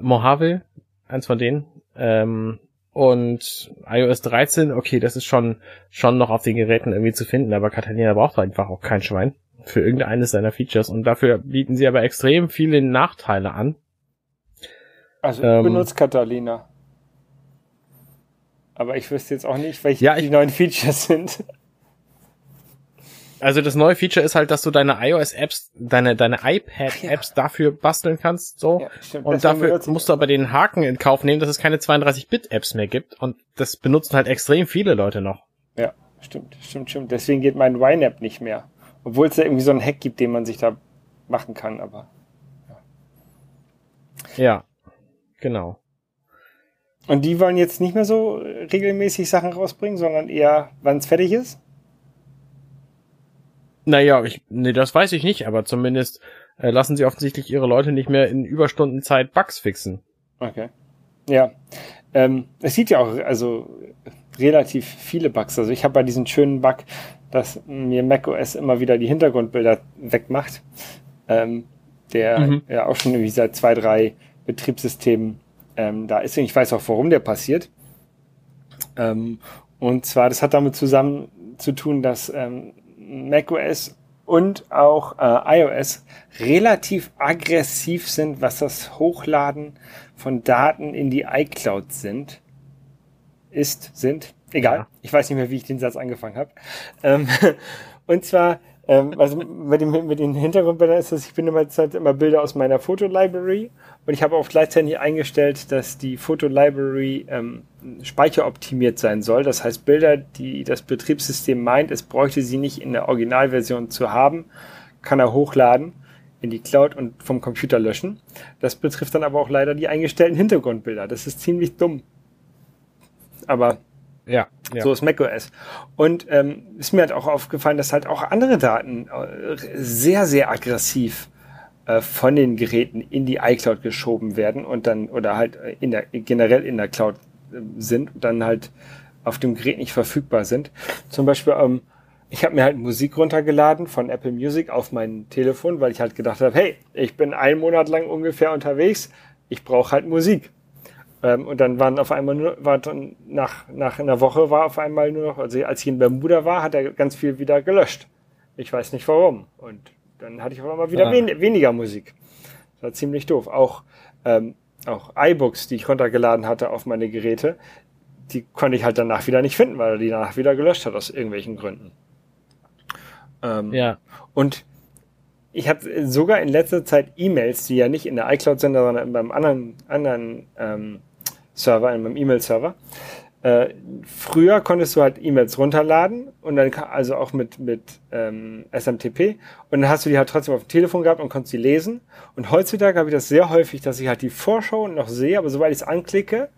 Speaker 1: Mojave? Eins von denen. Ähm, und iOS 13, okay, das ist schon, schon noch auf den Geräten irgendwie zu finden, aber Catalina braucht einfach auch kein Schwein für irgendeines seiner Features und dafür bieten sie aber extrem viele Nachteile an,
Speaker 2: also ich ähm, benutze Catalina. Aber ich wüsste jetzt auch nicht, welche ja, die neuen Features sind.
Speaker 1: Also das neue Feature ist halt, dass du deine iOS-Apps, deine, deine iPad-Apps ja. dafür basteln kannst, so. Ja, stimmt, und dafür musst du aber den Haken in Kauf nehmen, dass es keine 32-Bit-Apps mehr gibt. Und das benutzen halt extrem viele Leute noch.
Speaker 2: Ja, stimmt, stimmt, stimmt. Deswegen geht mein YNAB nicht mehr. Obwohl es da irgendwie so einen Hack gibt, den man sich da machen kann, aber.
Speaker 1: Ja. ja. Genau.
Speaker 2: Und die wollen jetzt nicht mehr so regelmäßig Sachen rausbringen, sondern eher, wann es fertig ist?
Speaker 1: Naja, ich, nee, das weiß ich nicht, aber zumindest äh, lassen sie offensichtlich ihre Leute nicht mehr in Überstundenzeit Bugs fixen.
Speaker 2: Okay. Ja. Ähm, es sieht ja auch, also relativ viele Bugs. Also ich habe bei diesem schönen Bug, dass mir macOS immer wieder die Hintergrundbilder wegmacht, ähm, der mhm. ja auch schon irgendwie seit zwei, drei Betriebssystem ähm, da ist. Ich weiß auch, warum der passiert. Ähm, und zwar, das hat damit zusammen zu tun, dass ähm, macOS und auch äh, iOS relativ aggressiv sind, was das Hochladen von Daten in die iCloud sind. Ist, sind. Egal. Ja. Ich weiß nicht mehr, wie ich den Satz angefangen habe. Ähm, und zwar ähm, also mit, dem, mit den Hintergrundbildern ist das, ich bin immer, halt immer Bilder aus meiner Fotolibrary und ich habe auch gleichzeitig eingestellt, dass die Fotolibrary ähm, speicheroptimiert sein soll. Das heißt, Bilder, die das Betriebssystem meint, es bräuchte sie nicht in der Originalversion zu haben, kann er hochladen in die Cloud und vom Computer löschen. Das betrifft dann aber auch leider die eingestellten Hintergrundbilder. Das ist ziemlich dumm. Aber ja, ja. So ist macOS. Und ähm, ist mir halt auch aufgefallen, dass halt auch andere Daten äh, sehr, sehr aggressiv äh, von den Geräten in die iCloud geschoben werden und dann oder halt in der generell in der Cloud äh, sind und dann halt auf dem Gerät nicht verfügbar sind. Zum Beispiel, ähm, ich habe mir halt Musik runtergeladen von Apple Music auf mein Telefon, weil ich halt gedacht habe, hey, ich bin einen Monat lang ungefähr unterwegs, ich brauche halt Musik. Ähm, und dann waren auf einmal nur, war dann nach, nach einer Woche war auf einmal nur noch, also als ich in Bermuda war, hat er ganz viel wieder gelöscht. Ich weiß nicht warum. Und dann hatte ich auf einmal wieder ah. wen, weniger Musik. Das war ziemlich doof. Auch, ähm, auch iBooks, die ich runtergeladen hatte auf meine Geräte, die konnte ich halt danach wieder nicht finden, weil er die danach wieder gelöscht hat aus irgendwelchen Gründen. Ähm, ja. Und ich habe sogar in letzter Zeit E-Mails, die ja nicht in der iCloud sind, sondern beim anderen, anderen ähm, Server, in meinem E-Mail-Server, Äh, früher konntest du halt E-Mails runterladen und dann also auch mit mit ähm, SMTP und dann hast du die halt trotzdem auf dem Telefon gehabt und konntest die lesen. Und heutzutage habe ich das sehr häufig, dass ich halt die Vorschau noch sehe, aber sobald ich es anklicke,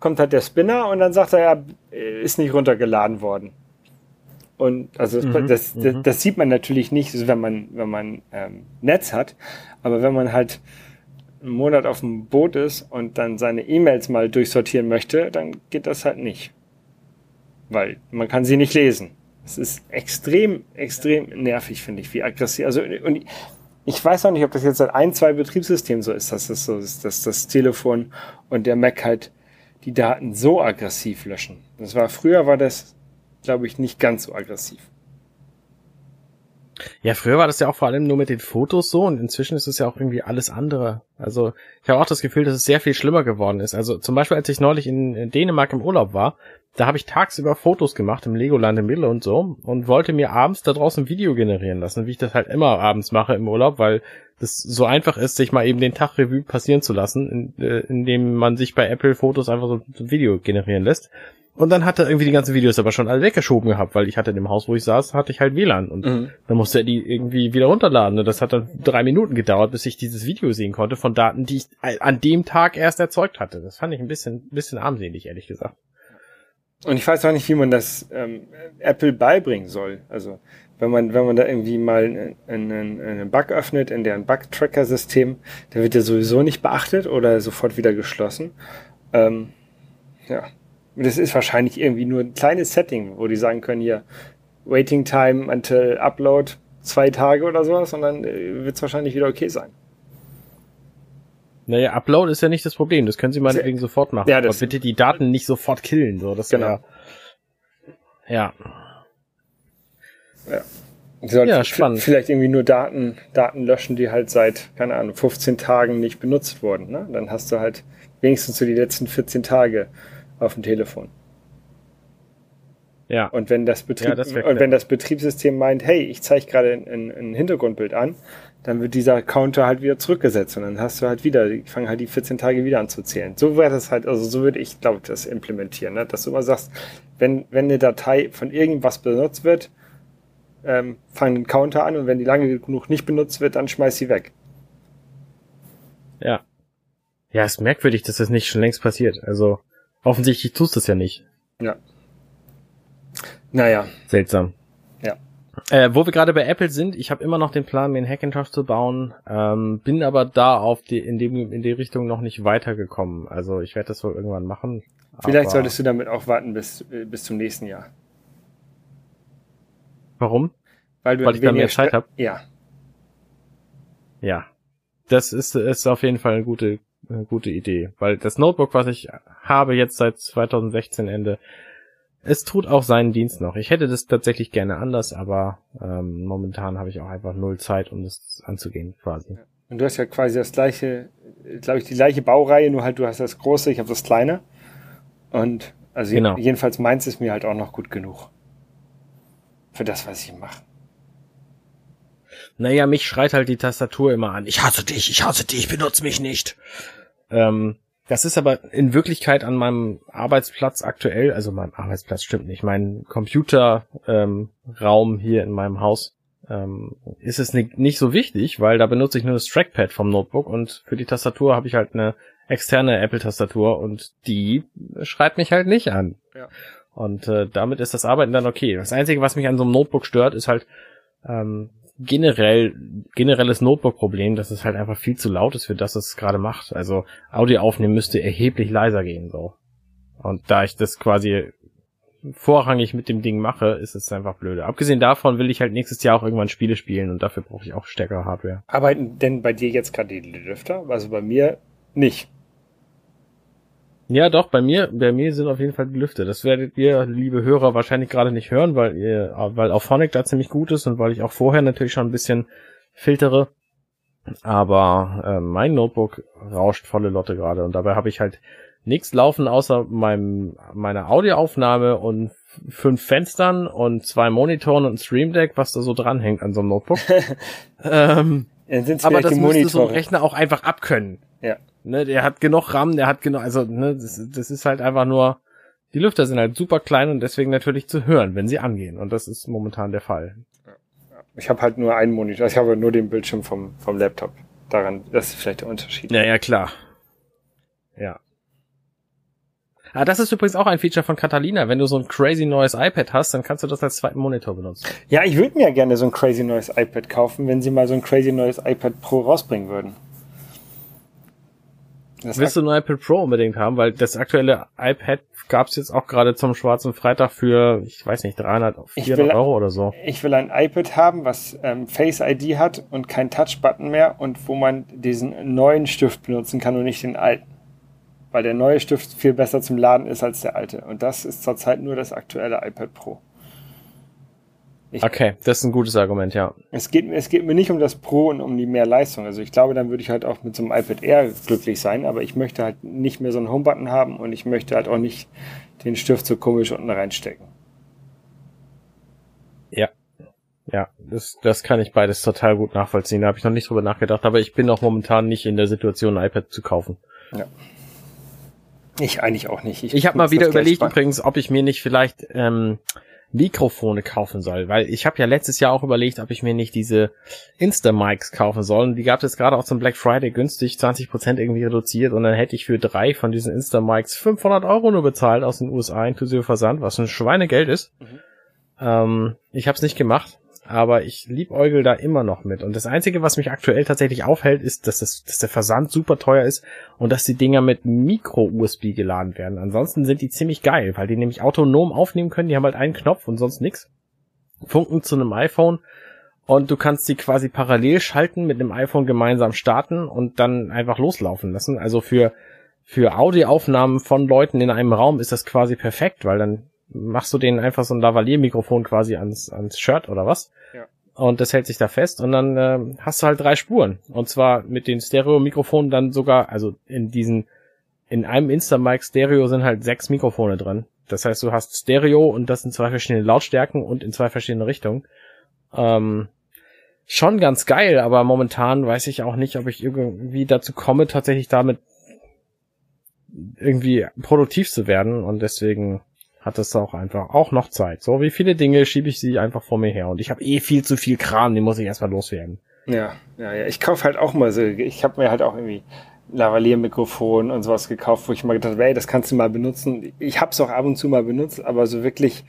Speaker 2: kommt halt der Spinner und dann sagt er, ja, ist nicht runtergeladen worden. Und also das, mhm, das, das, mhm. das, sieht man natürlich nicht, wenn man wenn man ähm, Netz hat, aber wenn man halt einen Monat auf dem Boot ist und dann seine E-Mails mal durchsortieren möchte, dann geht das halt nicht. Weil man kann sie nicht lesen. Es ist extrem, extrem nervig, finde ich, wie aggressiv. Also, und ich weiß auch nicht, ob das jetzt seit ein, zwei Betriebssystemen so ist, dass das so ist, dass das Telefon und der Mac halt die Daten so aggressiv löschen. Das war, früher war das, glaube ich, nicht ganz so aggressiv.
Speaker 1: Ja, früher war das ja auch vor allem nur mit den Fotos so und inzwischen ist es ja auch irgendwie alles andere. Also ich habe auch das Gefühl, dass es sehr viel schlimmer geworden ist. Also zum Beispiel, als ich neulich in Dänemark im Urlaub war, da habe ich tagsüber Fotos gemacht im Legoland im Mittel und so und wollte mir abends da draußen ein Video generieren lassen, wie ich das halt immer abends mache im Urlaub, weil das so einfach ist, sich mal eben den Tag Revue passieren zu lassen, in, äh, indem man sich bei Apple Fotos einfach so ein Video generieren lässt. Und dann hat er irgendwie die ganzen Videos aber schon alle weggeschoben gehabt, weil ich hatte in dem Haus, wo ich saß, hatte ich halt WLAN und mhm. dann musste er die irgendwie wieder runterladen. Das hat dann drei Minuten gedauert, bis ich dieses Video sehen konnte von Daten, die ich an dem Tag erst erzeugt hatte. Das fand ich ein bisschen, bisschen armselig, ehrlich gesagt.
Speaker 2: Und ich weiß auch nicht, wie man das ähm, Apple beibringen soll. Also wenn man, wenn man da irgendwie mal einen, einen Bug öffnet in deren Bug-Tracker-System, der wird ja sowieso nicht beachtet oder sofort wieder geschlossen. Ähm, ja, das ist wahrscheinlich irgendwie nur ein kleines Setting, wo die sagen können, hier, Waiting Time until Upload zwei Tage oder sowas und dann äh, wird es wahrscheinlich wieder okay sein.
Speaker 1: Naja, Upload ist ja nicht das Problem, das können sie meinetwegen sofort machen. Ja, das Aber bitte die Daten nicht sofort killen, so, das genau. ja.
Speaker 2: Ja. Ja. ja, spannend. Vielleicht irgendwie nur Daten, Daten löschen, die halt seit, keine Ahnung, 15 Tagen nicht benutzt wurden. Ne? Dann hast du halt wenigstens so die letzten 14 Tage auf dem Telefon. Ja. Und wenn das, Betrieb, ja, das und wenn das Betriebssystem meint, hey, ich zeige gerade ein, ein, Hintergrundbild an, dann wird dieser Counter halt wieder zurückgesetzt und dann hast du halt wieder, die fangen halt die 14 Tage wieder an zu zählen. So wäre das halt, also so würde ich, glaube ich, das implementieren, ne? dass du immer sagst, wenn, wenn eine Datei von irgendwas benutzt wird, ähm, fang den Counter an und wenn die lange genug nicht benutzt wird, dann schmeiß sie weg.
Speaker 1: Ja. Ja, ist merkwürdig, dass das nicht schon längst passiert. Also, Offensichtlich tust du es ja nicht.
Speaker 2: Ja. Naja.
Speaker 1: Seltsam.
Speaker 2: Ja.
Speaker 1: Äh, wo wir gerade bei Apple sind, ich habe immer noch den Plan, mir einen Hackintosh zu bauen, ähm, bin aber da auf die in dem in die Richtung noch nicht weitergekommen. Also ich werde das wohl irgendwann machen.
Speaker 2: Vielleicht solltest du damit auch warten bis äh, bis zum nächsten Jahr.
Speaker 1: Warum?
Speaker 2: Weil du
Speaker 1: Weil ich dann mehr Zeit habe.
Speaker 2: Ja.
Speaker 1: Ja. Das ist ist auf jeden Fall eine gute eine gute Idee, weil das Notebook, was ich habe jetzt seit 2016 Ende, es tut auch seinen Dienst noch. Ich hätte das tatsächlich gerne anders, aber ähm, momentan habe ich auch einfach null Zeit, um das anzugehen quasi.
Speaker 2: Und du hast ja quasi das gleiche, glaube ich, die gleiche Baureihe, nur halt du hast das große, ich habe das kleine. Und also genau. jedenfalls meins ist mir halt auch noch gut genug. Für das, was ich mache.
Speaker 1: Naja, mich schreit halt die Tastatur immer an. Ich hasse dich, ich hasse dich, benutze mich nicht. Ähm, das ist aber in Wirklichkeit an meinem Arbeitsplatz aktuell, also mein Arbeitsplatz stimmt nicht, mein Computerraum ähm, hier in meinem Haus ähm, ist es nicht, nicht so wichtig, weil da benutze ich nur das Trackpad vom Notebook und für die Tastatur habe ich halt eine externe Apple-Tastatur und die schreibt mich halt nicht an. Ja. Und äh, damit ist das Arbeiten dann okay. Das Einzige, was mich an so einem Notebook stört, ist halt, ähm, generell, generelles Notebook-Problem, dass es halt einfach viel zu laut ist für das, was es gerade macht. Also Audio aufnehmen müsste erheblich leiser gehen, so. Und da ich das quasi vorrangig mit dem Ding mache, ist es einfach blöde. Abgesehen davon will ich halt nächstes Jahr auch irgendwann Spiele spielen und dafür brauche ich auch stärkere Hardware.
Speaker 2: Arbeiten denn bei dir jetzt gerade die Lüfter? Also bei mir nicht.
Speaker 1: Ja, doch, bei mir, bei mir sind auf jeden Fall die Lüfte. Das werdet ihr, liebe Hörer, wahrscheinlich gerade nicht hören, weil ihr, weil auch Phonic da ziemlich gut ist und weil ich auch vorher natürlich schon ein bisschen filtere. Aber äh, mein Notebook rauscht volle Lotte gerade und dabei habe ich halt nichts laufen außer meinem meiner Audioaufnahme und fünf Fenstern und zwei Monitoren und ein Stream Deck, was da so dranhängt an so einem Notebook. ähm, aber das müsste so ein Rechner auch einfach abkönnen.
Speaker 2: Ja.
Speaker 1: Ne, der hat genug RAM, der hat genug, also ne, das, das ist halt einfach nur Die Lüfter sind halt super klein und deswegen natürlich zu hören, wenn sie angehen. Und das ist momentan der Fall.
Speaker 2: Ich habe halt nur einen Monitor, ich habe nur den Bildschirm vom, vom Laptop. Daran, das ist vielleicht der Unterschied.
Speaker 1: Ja, ja, klar. Ja. Ah, das ist übrigens auch ein Feature von Catalina. Wenn du so ein crazy neues iPad hast, dann kannst du das als zweiten Monitor benutzen.
Speaker 2: Ja, ich würde mir ja gerne so ein crazy neues iPad kaufen, wenn sie mal so ein crazy neues iPad Pro rausbringen würden.
Speaker 1: Das Willst du ein iPad Pro unbedingt haben? Weil das aktuelle iPad gab es jetzt auch gerade zum schwarzen Freitag für, ich weiß nicht, 300, 400 will, Euro oder so.
Speaker 2: Ich will ein iPad haben, was ähm, Face ID hat und kein Touch-Button mehr und wo man diesen neuen Stift benutzen kann und nicht den alten. Weil der neue Stift viel besser zum Laden ist als der alte. Und das ist zurzeit nur das aktuelle iPad Pro.
Speaker 1: Ich, okay, das ist ein gutes Argument, ja.
Speaker 2: Es geht, es geht mir nicht um das Pro und um die mehr Leistung. Also ich glaube, dann würde ich halt auch mit so einem iPad Air glücklich sein, aber ich möchte halt nicht mehr so einen Homebutton haben und ich möchte halt auch nicht den Stift so komisch unten reinstecken.
Speaker 1: Ja. Ja, das, das kann ich beides total gut nachvollziehen. Da habe ich noch nicht drüber nachgedacht, aber ich bin auch momentan nicht in der Situation, ein iPad zu kaufen. Ja.
Speaker 2: Ich eigentlich auch nicht.
Speaker 1: Ich, ich habe mal wieder überlegt übrigens, ob ich mir nicht vielleicht ähm, Mikrofone kaufen soll, weil ich habe ja letztes Jahr auch überlegt, ob ich mir nicht diese Insta-Mics kaufen soll. Und die gab es gerade auch zum Black Friday günstig, 20% irgendwie reduziert und dann hätte ich für drei von diesen Insta-Mics 500 Euro nur bezahlt aus den USA inklusive Versand, was ein Schweinegeld ist. Mhm. Ähm, ich habe es nicht gemacht, aber ich liebäugel da immer noch mit. Und das Einzige, was mich aktuell tatsächlich aufhält, ist, dass, das, dass der Versand super teuer ist und dass die Dinger mit Micro-USB geladen werden. Ansonsten sind die ziemlich geil, weil die nämlich autonom aufnehmen können. Die haben halt einen Knopf und sonst nix. Funken zu einem iPhone und du kannst sie quasi parallel schalten, mit dem iPhone gemeinsam starten und dann einfach loslaufen lassen. Also für, für Audioaufnahmen von Leuten in einem Raum ist das quasi perfekt, weil dann machst du denen einfach so ein Lavalier-Mikrofon quasi ans, ans Shirt oder was. Ja. Und das hält sich da fest und dann äh, hast du halt drei Spuren. Und zwar mit den Stereo-Mikrofonen dann sogar, also in diesen, in einem Instamic Stereo sind halt sechs Mikrofone drin. Das heißt, du hast Stereo und das in zwei verschiedenen Lautstärken und in zwei verschiedene Richtungen. Ähm, schon ganz geil, aber momentan weiß ich auch nicht, ob ich irgendwie dazu komme, tatsächlich damit irgendwie produktiv zu werden und deswegen hat es auch einfach auch noch Zeit. So wie viele Dinge schiebe ich sie einfach vor mir her und ich habe eh viel zu viel Kram, den muss ich erstmal loswerden.
Speaker 2: Ja, ja, ja. Ich kaufe halt auch mal so, ich habe mir halt auch irgendwie Lavalier-Mikrofon und sowas gekauft, wo ich mal gedacht habe, ey, das kannst du mal benutzen. Ich habe es auch ab und zu mal benutzt, aber so wirklich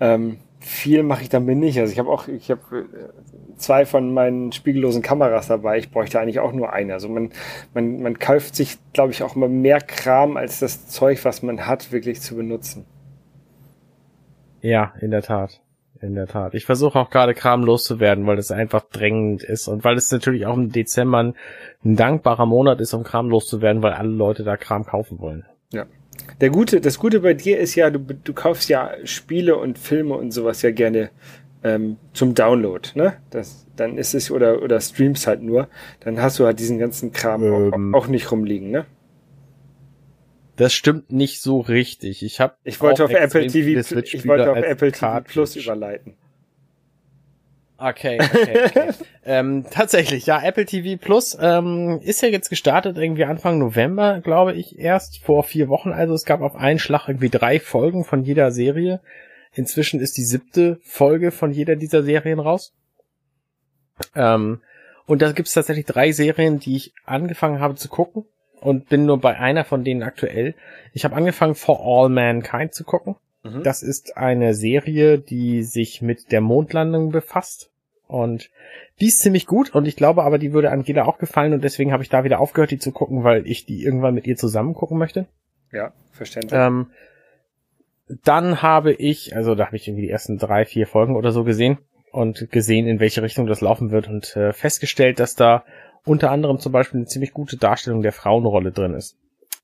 Speaker 2: ähm, viel mache ich damit nicht. Also ich habe auch, ich habe äh, zwei von meinen spiegellosen Kameras dabei. Ich bräuchte eigentlich auch nur eine. Also man, man, man kauft sich, glaube ich, auch immer mehr Kram als das Zeug, was man hat, wirklich zu benutzen.
Speaker 1: Ja, in der Tat. In der Tat. Ich versuche auch gerade Kram loszuwerden, weil es einfach drängend ist und weil es natürlich auch im Dezember ein, ein dankbarer Monat ist, um Kram loszuwerden, weil alle Leute da Kram kaufen wollen.
Speaker 2: Ja. Der gute, das Gute bei dir ist ja, du, du kaufst ja Spiele und Filme und sowas ja gerne ähm, zum Download, ne? Das, dann ist es oder oder streams halt nur, dann hast du halt diesen ganzen Kram ähm, auch, auch nicht rumliegen, ne?
Speaker 1: Das stimmt nicht so richtig. Ich habe
Speaker 2: Ich wollte auf Apple TV ich wollte auf Apple TV Plus überleiten.
Speaker 1: Okay, okay, okay. ähm, tatsächlich, ja, Apple TV Plus ähm, ist ja jetzt gestartet irgendwie Anfang November, glaube ich, erst vor vier Wochen. Also es gab auf einen Schlag irgendwie drei Folgen von jeder Serie. Inzwischen ist die siebte Folge von jeder dieser Serien raus. Ähm, und da gibt es tatsächlich drei Serien, die ich angefangen habe zu gucken und bin nur bei einer von denen aktuell. Ich habe angefangen, For All Mankind zu gucken. Mhm. Das ist eine Serie, die sich mit der Mondlandung befasst. Und die ist ziemlich gut und ich glaube aber, die würde Angela auch gefallen und deswegen habe ich da wieder aufgehört, die zu gucken, weil ich die irgendwann mit ihr zusammen gucken möchte.
Speaker 2: Ja, verständlich.
Speaker 1: Ähm, dann habe ich, also da habe ich irgendwie die ersten drei, vier Folgen oder so gesehen und gesehen, in welche Richtung das laufen wird und äh, festgestellt, dass da unter anderem zum Beispiel eine ziemlich gute Darstellung der Frauenrolle drin ist.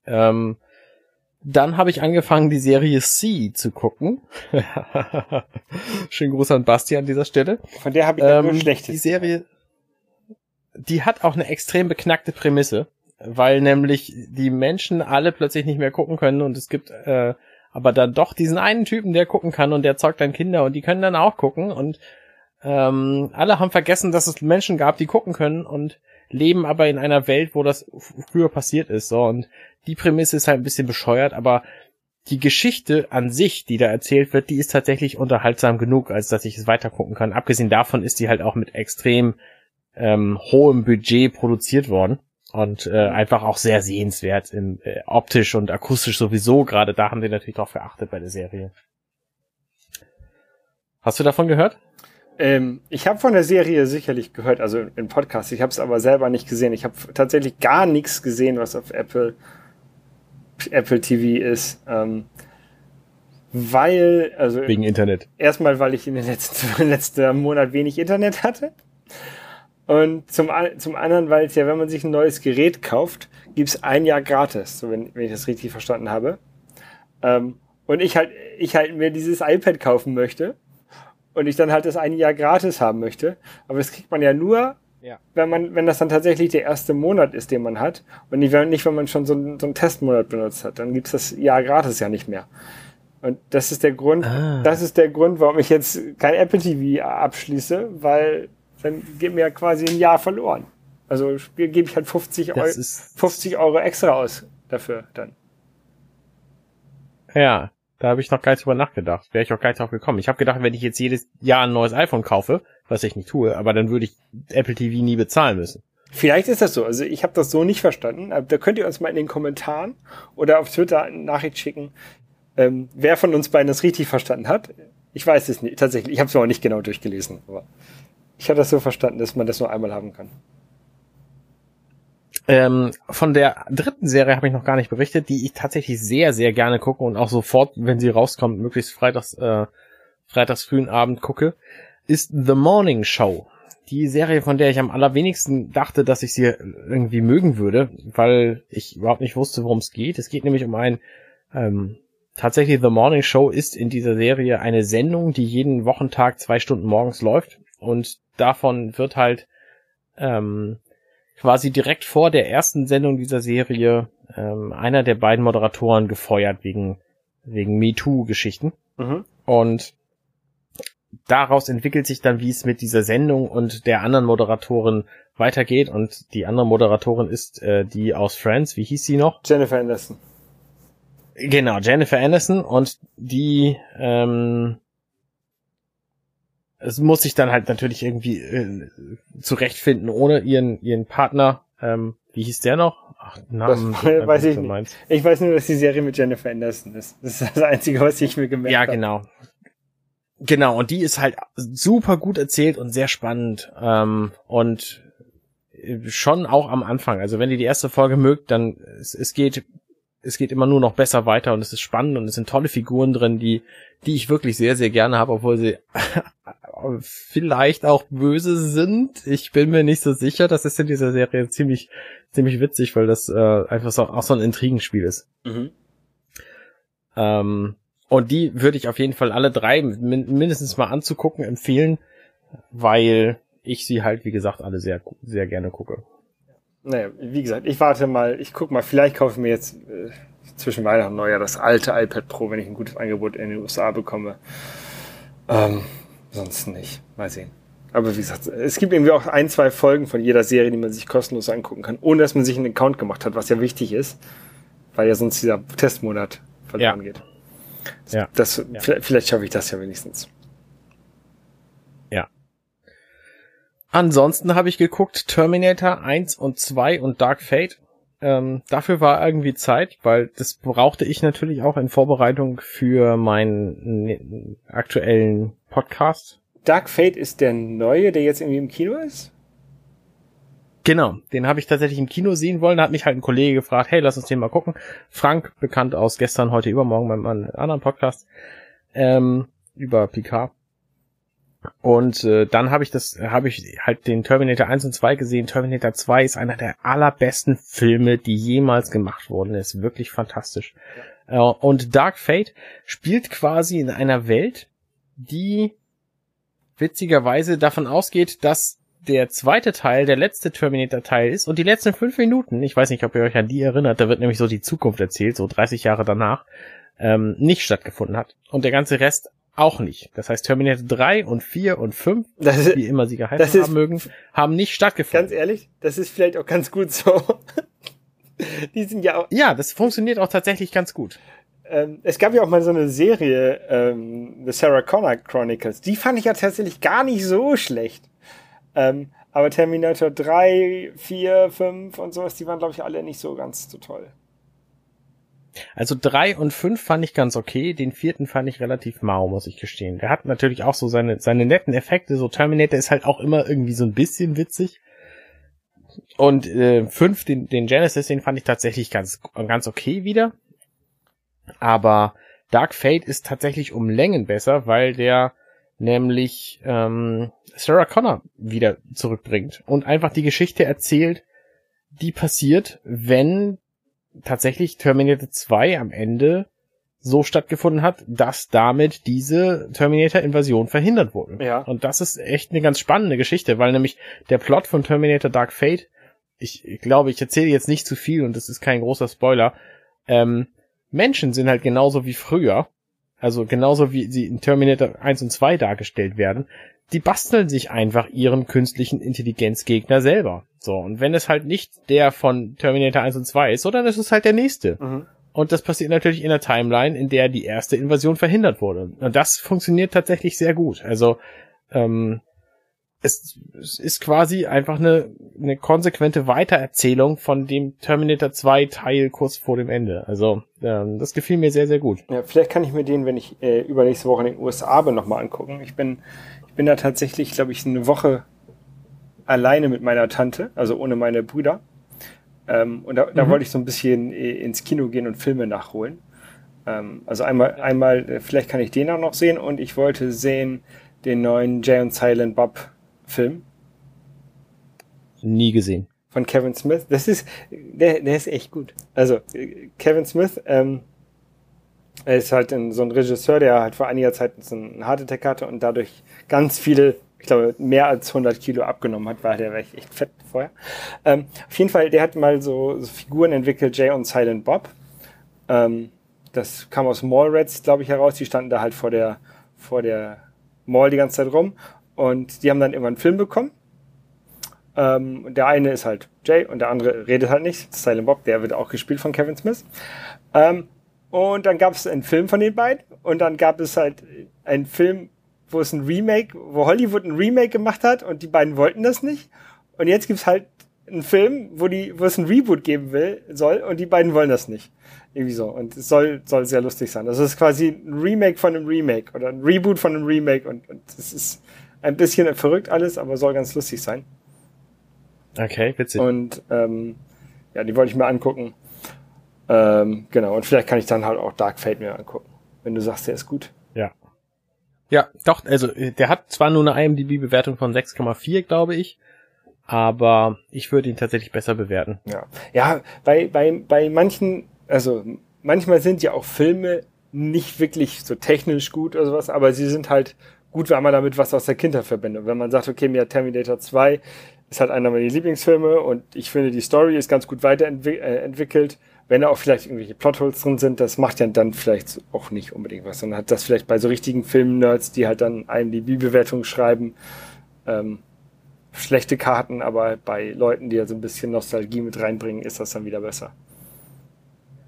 Speaker 1: Ähm, dann habe ich angefangen, die Serie C zu gucken. Schönen Gruß an Basti an dieser Stelle.
Speaker 2: Von der habe ich ähm, nur Schlechtes.
Speaker 1: Die Serie, die hat auch eine extrem beknackte Prämisse, weil nämlich die Menschen alle plötzlich nicht mehr gucken können und es gibt äh, aber dann doch diesen einen Typen, der gucken kann und der zeugt dann Kinder und die können dann auch gucken und ähm, alle haben vergessen, dass es Menschen gab, die gucken können und leben aber in einer Welt, wo das früher passiert ist. So und die Prämisse ist halt ein bisschen bescheuert, aber die Geschichte an sich, die da erzählt wird, die ist tatsächlich unterhaltsam genug, als dass ich es weiter gucken kann. Abgesehen davon ist die halt auch mit extrem ähm, hohem Budget produziert worden und äh, einfach auch sehr sehenswert im äh, optisch und akustisch sowieso. Gerade da haben die natürlich drauf geachtet bei der Serie. Hast du davon gehört?
Speaker 2: Ähm, ich habe von der Serie sicherlich gehört, also im Podcast. Ich habe es aber selber nicht gesehen. Ich habe tatsächlich gar nichts gesehen, was auf Apple Apple TV ist. Ähm, weil, also
Speaker 1: wegen Internet.
Speaker 2: Erstmal, weil ich in den letzten, letzten Monat wenig Internet hatte. Und zum, zum anderen, weil es ja, wenn man sich ein neues Gerät kauft, gibt's ein Jahr gratis, so wenn, wenn ich das richtig verstanden habe. Ähm, und ich halt, ich halt mir dieses iPad kaufen möchte und ich dann halt das ein Jahr gratis haben möchte. Aber das kriegt man ja nur, ja. wenn man, wenn das dann tatsächlich der erste Monat ist, den man hat. Und nicht, wenn, man schon so, einen, so einen Testmonat benutzt hat. Dann gibt's das Jahr gratis ja nicht mehr. Und das ist der Grund, ah. das ist der Grund, warum ich jetzt kein Apple TV abschließe, weil dann geht mir ja quasi ein Jahr verloren. Also gebe ich halt 50, Euro, 50 Euro extra aus dafür dann.
Speaker 1: Ja, da habe ich noch gar nicht drüber nachgedacht. Wäre ich auch gar nicht drauf gekommen. Ich habe gedacht, wenn ich jetzt jedes Jahr ein neues iPhone kaufe, was ich nicht tue, aber dann würde ich Apple TV nie bezahlen müssen.
Speaker 2: Vielleicht ist das so. Also ich habe das so nicht verstanden. Da könnt ihr uns mal in den Kommentaren oder auf Twitter eine Nachricht schicken, ähm, wer von uns beiden das richtig verstanden hat. Ich weiß es nicht. Tatsächlich, ich habe es auch nicht genau durchgelesen. Aber ich hatte das so verstanden, dass man das nur einmal haben kann.
Speaker 1: Ähm, von der dritten Serie habe ich noch gar nicht berichtet, die ich tatsächlich sehr, sehr gerne gucke und auch sofort, wenn sie rauskommt, möglichst freitags, äh, freitags frühen Abend gucke, ist The Morning Show. Die Serie, von der ich am allerwenigsten dachte, dass ich sie irgendwie mögen würde, weil ich überhaupt nicht wusste, worum es geht. Es geht nämlich um ein, ähm, tatsächlich The Morning Show ist in dieser Serie eine Sendung, die jeden Wochentag zwei Stunden morgens läuft und davon wird halt ähm, quasi direkt vor der ersten Sendung dieser Serie ähm, einer der beiden Moderatoren gefeuert wegen wegen MeToo-Geschichten. Mhm. Und daraus entwickelt sich dann, wie es mit dieser Sendung und der anderen Moderatorin weitergeht. Und die andere Moderatorin ist äh, die aus Friends. Wie hieß sie noch?
Speaker 2: Jennifer Anderson.
Speaker 1: Genau, Jennifer Anderson. Und die ähm, es muss sich dann halt natürlich irgendwie äh, zurechtfinden, ohne ihren ihren Partner. Ähm, wie hieß der noch?
Speaker 2: Ach, Namen. Das weiß ich nicht. Meinst. Ich weiß nur, dass die Serie mit Jennifer Anderson ist. Das ist das Einzige, was ich mir gemerkt
Speaker 1: habe. Ja, genau. Genau, und die ist halt super gut erzählt und sehr spannend. Ähm, und schon auch am Anfang. Also wenn ihr die erste Folge mögt, dann es, es geht es geht immer nur noch besser weiter und es ist spannend und es sind tolle Figuren drin, die die ich wirklich sehr sehr gerne habe, obwohl sie vielleicht auch böse sind. Ich bin mir nicht so sicher. Das ist in dieser Serie ziemlich, ziemlich witzig, weil das äh, einfach so, auch so ein Intrigenspiel ist. Mhm. Ähm, und die würde ich auf jeden Fall alle drei min mindestens mal anzugucken empfehlen, weil ich sie halt, wie gesagt, alle sehr, sehr gerne gucke.
Speaker 2: Naja, wie gesagt, ich warte mal, ich guck mal, vielleicht kaufe ich mir jetzt äh, zwischen Weihnachten und Neujahr das alte iPad Pro, wenn ich ein gutes Angebot in den USA bekomme. Ähm, sonst nicht. Mal sehen. Aber wie gesagt, es gibt irgendwie auch ein, zwei Folgen von jeder Serie, die man sich kostenlos angucken kann, ohne dass man sich einen Account gemacht hat, was ja wichtig ist, weil ja sonst dieser Testmonat verloren ja. geht. Ja. Das, ja. Vielleicht schaffe ich das ja wenigstens.
Speaker 1: Ja. Ansonsten habe ich geguckt Terminator 1 und 2 und Dark Fate. Ähm, dafür war irgendwie Zeit, weil das brauchte ich natürlich auch in Vorbereitung für meinen aktuellen Podcast.
Speaker 2: Dark Fate ist der neue, der jetzt irgendwie im Kino ist?
Speaker 1: Genau, den habe ich tatsächlich im Kino sehen wollen. Da hat mich halt ein Kollege gefragt, hey, lass uns den mal gucken. Frank, bekannt aus gestern, heute, übermorgen beim anderen Podcast, ähm, über Picard. Und äh, dann habe ich das, habe ich halt den Terminator 1 und 2 gesehen. Terminator 2 ist einer der allerbesten Filme, die jemals gemacht wurden. Er ist wirklich fantastisch. Äh, und Dark Fate spielt quasi in einer Welt, die witzigerweise davon ausgeht, dass der zweite Teil der letzte Terminator-Teil ist und die letzten fünf Minuten, ich weiß nicht, ob ihr euch an die erinnert, da wird nämlich so die Zukunft erzählt, so 30 Jahre danach, ähm, nicht stattgefunden hat. Und der ganze Rest auch nicht. Das heißt, Terminator 3 und 4 und 5, ist, wie immer sie geheißen haben mögen, haben nicht stattgefunden.
Speaker 2: Ganz ehrlich, das ist vielleicht auch ganz gut so. die sind ja auch.
Speaker 1: Ja, das funktioniert auch tatsächlich ganz gut.
Speaker 2: ähm, es gab ja auch mal so eine Serie, ähm, The Sarah Connor Chronicles. Die fand ich ja tatsächlich gar nicht so schlecht. Ähm, aber Terminator 3, 4, 5 und sowas, die waren, glaube ich, alle nicht so ganz so toll.
Speaker 1: Also drei und fünf fand ich ganz okay, den vierten fand ich relativ mau, muss ich gestehen. Der hat natürlich auch so seine, seine netten Effekte, so Terminator ist halt auch immer irgendwie so ein bisschen witzig. Und äh, fünf, den, den Genesis, den fand ich tatsächlich ganz, ganz okay wieder. Aber Dark Fate ist tatsächlich um Längen besser, weil der nämlich ähm, Sarah Connor wieder zurückbringt und einfach die Geschichte erzählt, die passiert, wenn tatsächlich Terminator 2 am Ende so stattgefunden hat, dass damit diese Terminator-Invasion verhindert wurde.
Speaker 2: Ja.
Speaker 1: Und das ist echt eine ganz spannende Geschichte, weil nämlich der Plot von Terminator Dark Fate, ich, ich glaube, ich erzähle jetzt nicht zu viel und das ist kein großer Spoiler, ähm, Menschen sind halt genauso wie früher, also genauso wie sie in Terminator 1 und 2 dargestellt werden, die basteln sich einfach ihren künstlichen Intelligenzgegner selber. So, und wenn es halt nicht der von Terminator 1 und 2 ist, sondern es ist halt der nächste.
Speaker 2: Mhm.
Speaker 1: Und das passiert natürlich in der Timeline, in der die erste Invasion verhindert wurde. Und das funktioniert tatsächlich sehr gut. Also ähm, es, es ist quasi einfach eine, eine konsequente Weitererzählung von dem Terminator 2 Teil kurz vor dem Ende. Also ähm, das gefiel mir sehr, sehr gut.
Speaker 2: Ja, vielleicht kann ich mir den, wenn ich äh, übernächste Woche in den USA bin, nochmal angucken. Ich bin, ich bin da tatsächlich, glaube ich, eine Woche alleine mit meiner Tante, also ohne meine Brüder. Ähm, und da, da
Speaker 1: Mhm.
Speaker 2: wollte ich so ein bisschen äh, ins Kino gehen und Filme nachholen. Ähm, also einmal, einmal, äh, vielleicht kann ich den auch noch sehen und ich wollte sehen den neuen Jay und Silent Bob Film
Speaker 1: Nie gesehen.
Speaker 2: von Kevin Smith. Das ist, der, der ist echt gut. Also äh, Kevin Smith, ähm, er ist halt ein, so ein Regisseur, der halt vor einiger Zeit so einen Heart Attack hatte und dadurch ganz viele, ich glaube, mehr als 100 Kilo abgenommen hat, weil der war echt fett vorher. Ähm, auf jeden Fall, der hat mal so, so Figuren entwickelt, Jay und Silent Bob. Ähm, das kam aus Mallrats, glaube ich, heraus. Die standen da halt vor der, vor der Mall die ganze Zeit rum und die haben dann irgendwann einen Film bekommen. Ähm, der eine ist halt Jay und der andere redet halt nicht. Silent Bob, der wird auch gespielt von Kevin Smith. Ähm, und dann gab es einen Film von den beiden und dann gab es halt einen Film, wo es ein Remake, wo Hollywood ein Remake gemacht hat und die beiden wollten das nicht. Und jetzt gibt's halt einen Film, wo die, wo es ein Reboot geben will, soll und die beiden wollen das nicht. Irgendwie so. Und es soll, soll sehr lustig sein. Es ist quasi ein Remake von einem Remake oder ein Reboot von einem Remake und, und es ist ein bisschen verrückt alles, aber soll ganz lustig sein.
Speaker 1: Okay, witzig.
Speaker 2: Und ähm, ja, die wollte ich mir angucken. Ähm, genau, und vielleicht kann ich dann halt auch Dark Fate mir angucken, wenn du sagst, der ist gut.
Speaker 1: Ja. Ja, doch, also äh, der hat zwar nur eine IMDb-Bewertung von 6,4, glaube ich, aber ich würde ihn tatsächlich besser bewerten.
Speaker 2: Ja, ja bei, bei, bei manchen, also manchmal sind ja auch Filme nicht wirklich so technisch gut oder sowas, aber sie sind halt gut, wenn man damit was aus der Kindheit verbindet. Wenn man sagt, okay, mir Terminator 2 ist halt einer meiner Lieblingsfilme und ich finde, die Story ist ganz gut weiterentwickelt. Wenn da auch vielleicht irgendwelche Plotholes drin sind, das macht ja dann vielleicht auch nicht unbedingt was, sondern hat das vielleicht bei so richtigen Film-Nerds, die halt dann IMDb-Bewertungen schreiben, ähm, schlechte Karten, aber bei Leuten, die ja so ein bisschen Nostalgie mit reinbringen, ist das dann wieder besser.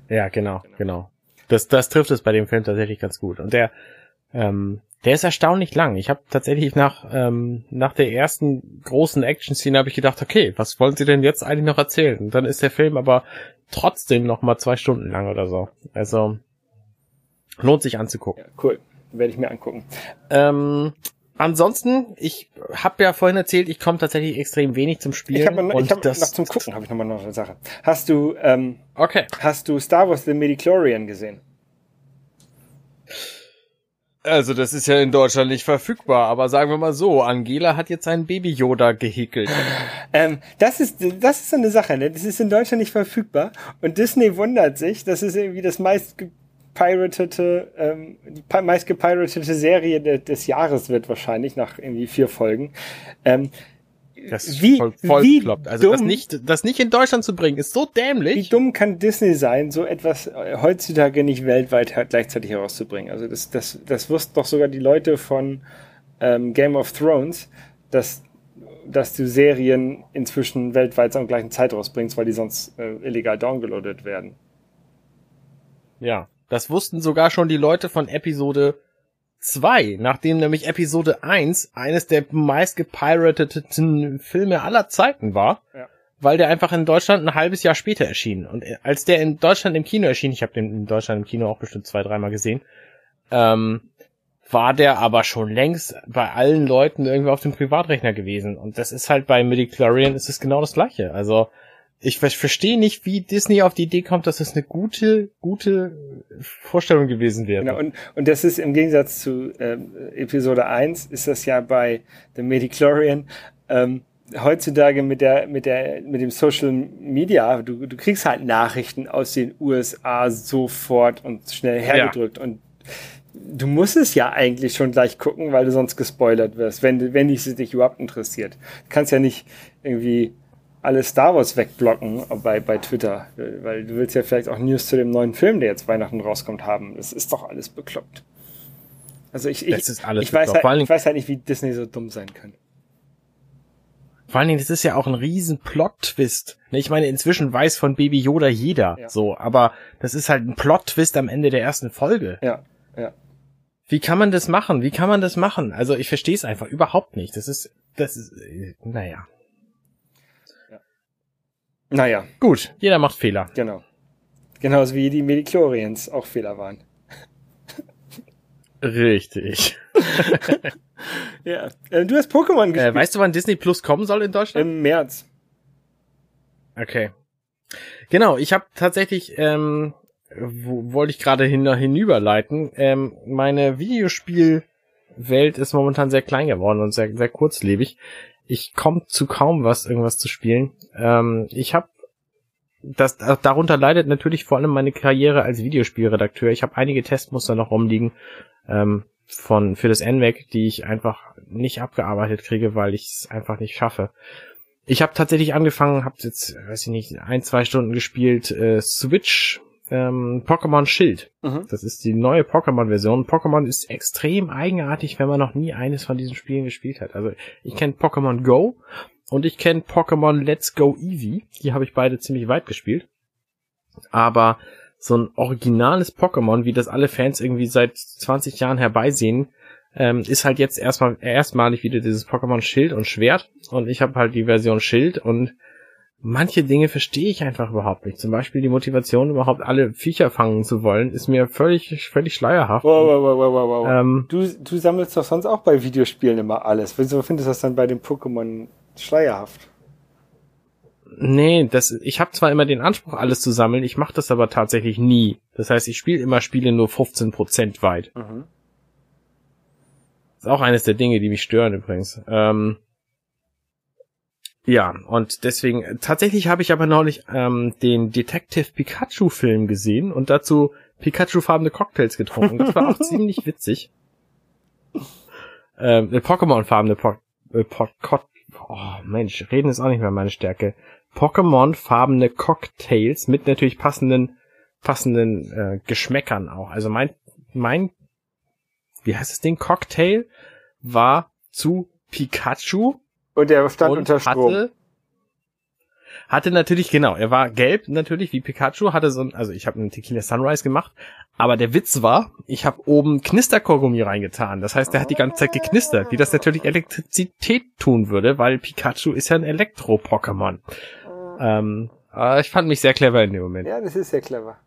Speaker 1: Ja, genau, genau. Das, das trifft es bei dem Film tatsächlich ganz gut. Und der, ähm, der ist erstaunlich lang. Ich habe tatsächlich nach ähm, nach der ersten großen Action-Szene habe ich gedacht, okay, was wollen sie denn jetzt eigentlich noch erzählen? Und dann ist der Film aber trotzdem noch mal zwei Stunden lang oder so. Also lohnt sich anzugucken.
Speaker 2: Ja, cool. Werde ich mir angucken.
Speaker 1: Ähm, ansonsten, ich habe ja vorhin erzählt, ich komme tatsächlich extrem wenig zum Spielen.
Speaker 2: Ich habe noch,
Speaker 1: und
Speaker 2: ich hab
Speaker 1: das,
Speaker 2: noch zum Gucken habe ich noch mal noch eine Sache. Hast du ähm,
Speaker 1: Okay.
Speaker 2: hast du Star Wars The Midichlorian gesehen?
Speaker 1: Also das ist ja in Deutschland nicht verfügbar, aber sagen wir mal so, Angela hat jetzt einen Baby Yoda gehäkelt.
Speaker 2: Ähm, das ist das ist so eine Sache, ne? Das ist in Deutschland nicht verfügbar und Disney wundert sich, das ist irgendwie das meist gepiratete, ähm, die meist gepiratete Serie de, des Jahres wird wahrscheinlich nach irgendwie vier Folgen. Ähm,
Speaker 1: Das ist
Speaker 2: Wie-
Speaker 1: voll, voll
Speaker 2: wie
Speaker 1: bekloppt. Also das
Speaker 2: dumm-
Speaker 1: nicht, das nicht in Deutschland zu bringen, ist so
Speaker 2: Wie
Speaker 1: dämlich.
Speaker 2: dumm kann Disney sein, so etwas äh, heutzutage nicht weltweit gleichzeitig herauszubringen? Also das, das, das wussten doch sogar die Leute von ähm, Game of Thrones, dass, dass du Serien inzwischen weltweit zur gleichen Zeit rausbringst, weil die sonst äh, illegal downgeloadet werden.
Speaker 1: Ja. Das wussten sogar schon die Leute von Episode 2, nachdem nämlich Episode 1 eines der meist gepirateten Filme aller Zeiten war, ja. weil der einfach in Deutschland ein halbes Jahr später erschien. Und als der in Deutschland im Kino erschien, ich habe den in Deutschland im Kino auch bestimmt zwei, dreimal gesehen, ähm, war der aber schon längst bei allen Leuten irgendwie auf dem Privatrechner gewesen. Und das ist halt bei Midichlorian ist es genau das gleiche. Also ich verstehe nicht, wie Disney auf die Idee kommt, dass es eine gute, gute Vorstellung gewesen wäre.
Speaker 2: Genau, und, und das ist im Gegensatz zu ähm, Episode 1, ist das ja bei The Mediclorian ähm, heutzutage mit der, mit der, mit dem Social Media, du, du kriegst halt Nachrichten aus den USA sofort und schnell hergedrückt ja. und du musst es ja eigentlich schon gleich gucken, weil du sonst gespoilert wirst, wenn, wenn dich, dich überhaupt interessiert. Du kannst ja nicht irgendwie alle Star Wars wegblocken bei, bei Twitter, weil du willst ja vielleicht auch News zu dem neuen Film, der jetzt Weihnachten rauskommt, haben. Das ist doch alles bekloppt. Also ich, ich, ich, weiß, halt, ich weiß halt nicht, wie Disney so dumm sein kann.
Speaker 1: Vor allen Dingen, das ist ja auch ein riesen Plot-Twist. Ne, ich meine, inzwischen weiß von Baby Yoda jeder, ja. so, aber das ist halt ein Plot-Twist am Ende der ersten Folge.
Speaker 2: Ja, ja.
Speaker 1: Wie kann man das machen? Wie kann man das machen? Also ich verstehe es einfach überhaupt nicht. Das ist, das ist, naja.
Speaker 2: Naja.
Speaker 1: Gut, jeder macht Fehler.
Speaker 2: Genau. Genauso wie die Medichlorians auch Fehler waren.
Speaker 1: Richtig.
Speaker 2: ja. Äh, du hast Pokémon
Speaker 1: gespielt. Äh, weißt du, wann Disney Plus kommen soll in Deutschland?
Speaker 2: Im März.
Speaker 1: Okay. Genau, ich habe tatsächlich, ähm, wo, wollte ich gerade hin, hinüberleiten, ähm, meine Videospielwelt ist momentan sehr klein geworden und sehr, sehr kurzlebig ich komme zu kaum was, irgendwas zu spielen. Ähm, ich habe das darunter leidet natürlich vor allem meine Karriere als Videospielredakteur. Ich habe einige Testmuster noch rumliegen ähm, von für das NVAC, die ich einfach nicht abgearbeitet kriege, weil ich es einfach nicht schaffe. Ich habe tatsächlich angefangen, habe jetzt, weiß ich nicht, ein zwei Stunden gespielt, äh, Switch ähm, Pokémon Schild. Mhm. Das ist die neue Pokémon-Version. Pokémon ist extrem eigenartig, wenn man noch nie eines von diesen Spielen gespielt hat. Also ich kenne Pokémon Go und ich kenne Pokémon Let's Go Eevee. Die habe ich beide ziemlich weit gespielt. Aber so ein originales Pokémon, wie das alle Fans irgendwie seit 20 Jahren herbeisehen, ähm, ist halt jetzt erstmal erstmalig wieder dieses Pokémon Schild und Schwert. Und ich habe halt die Version Schild und manche Dinge verstehe ich einfach überhaupt nicht. Zum Beispiel die Motivation, überhaupt alle Viecher fangen zu wollen, ist mir völlig, völlig schleierhaft.
Speaker 2: Wow, wow, wow, wow, wow. Ähm, du, du sammelst doch sonst auch bei Videospielen immer alles. Wieso findest du das dann bei den Pokémon schleierhaft?
Speaker 1: Nee, das, ich habe zwar immer den Anspruch, alles zu sammeln, ich mache das aber tatsächlich nie. Das heißt, ich spiele immer Spiele nur 15% weit. Mhm. Das ist auch eines der Dinge, die mich stören übrigens. Ähm, ja, und deswegen, tatsächlich habe ich aber neulich ähm, den Detective Pikachu Film gesehen und dazu Pikachu-farbene Cocktails getrunken. Das war auch ziemlich witzig. Ähm, Pokémon-farbene po äh, po Oh Mensch, reden ist auch nicht mehr meine Stärke. Pokémon-farbene Cocktails mit natürlich passenden passenden äh, Geschmäckern auch. Also mein mein wie heißt das Ding Cocktail war zu Pikachu
Speaker 2: und er stand und unter Strom. Hatte,
Speaker 1: hatte natürlich, genau, er war gelb natürlich wie Pikachu, hatte so ein, also ich habe einen Tequila Sunrise gemacht, aber der Witz war, ich habe oben Knisterkorgummi reingetan. Das heißt, der hat die ganze Zeit geknistert, wie das natürlich Elektrizität tun würde, weil Pikachu ist ja ein Elektro-Pokémon. Ähm, äh, ich fand mich sehr clever in dem Moment.
Speaker 2: Ja, das ist sehr clever.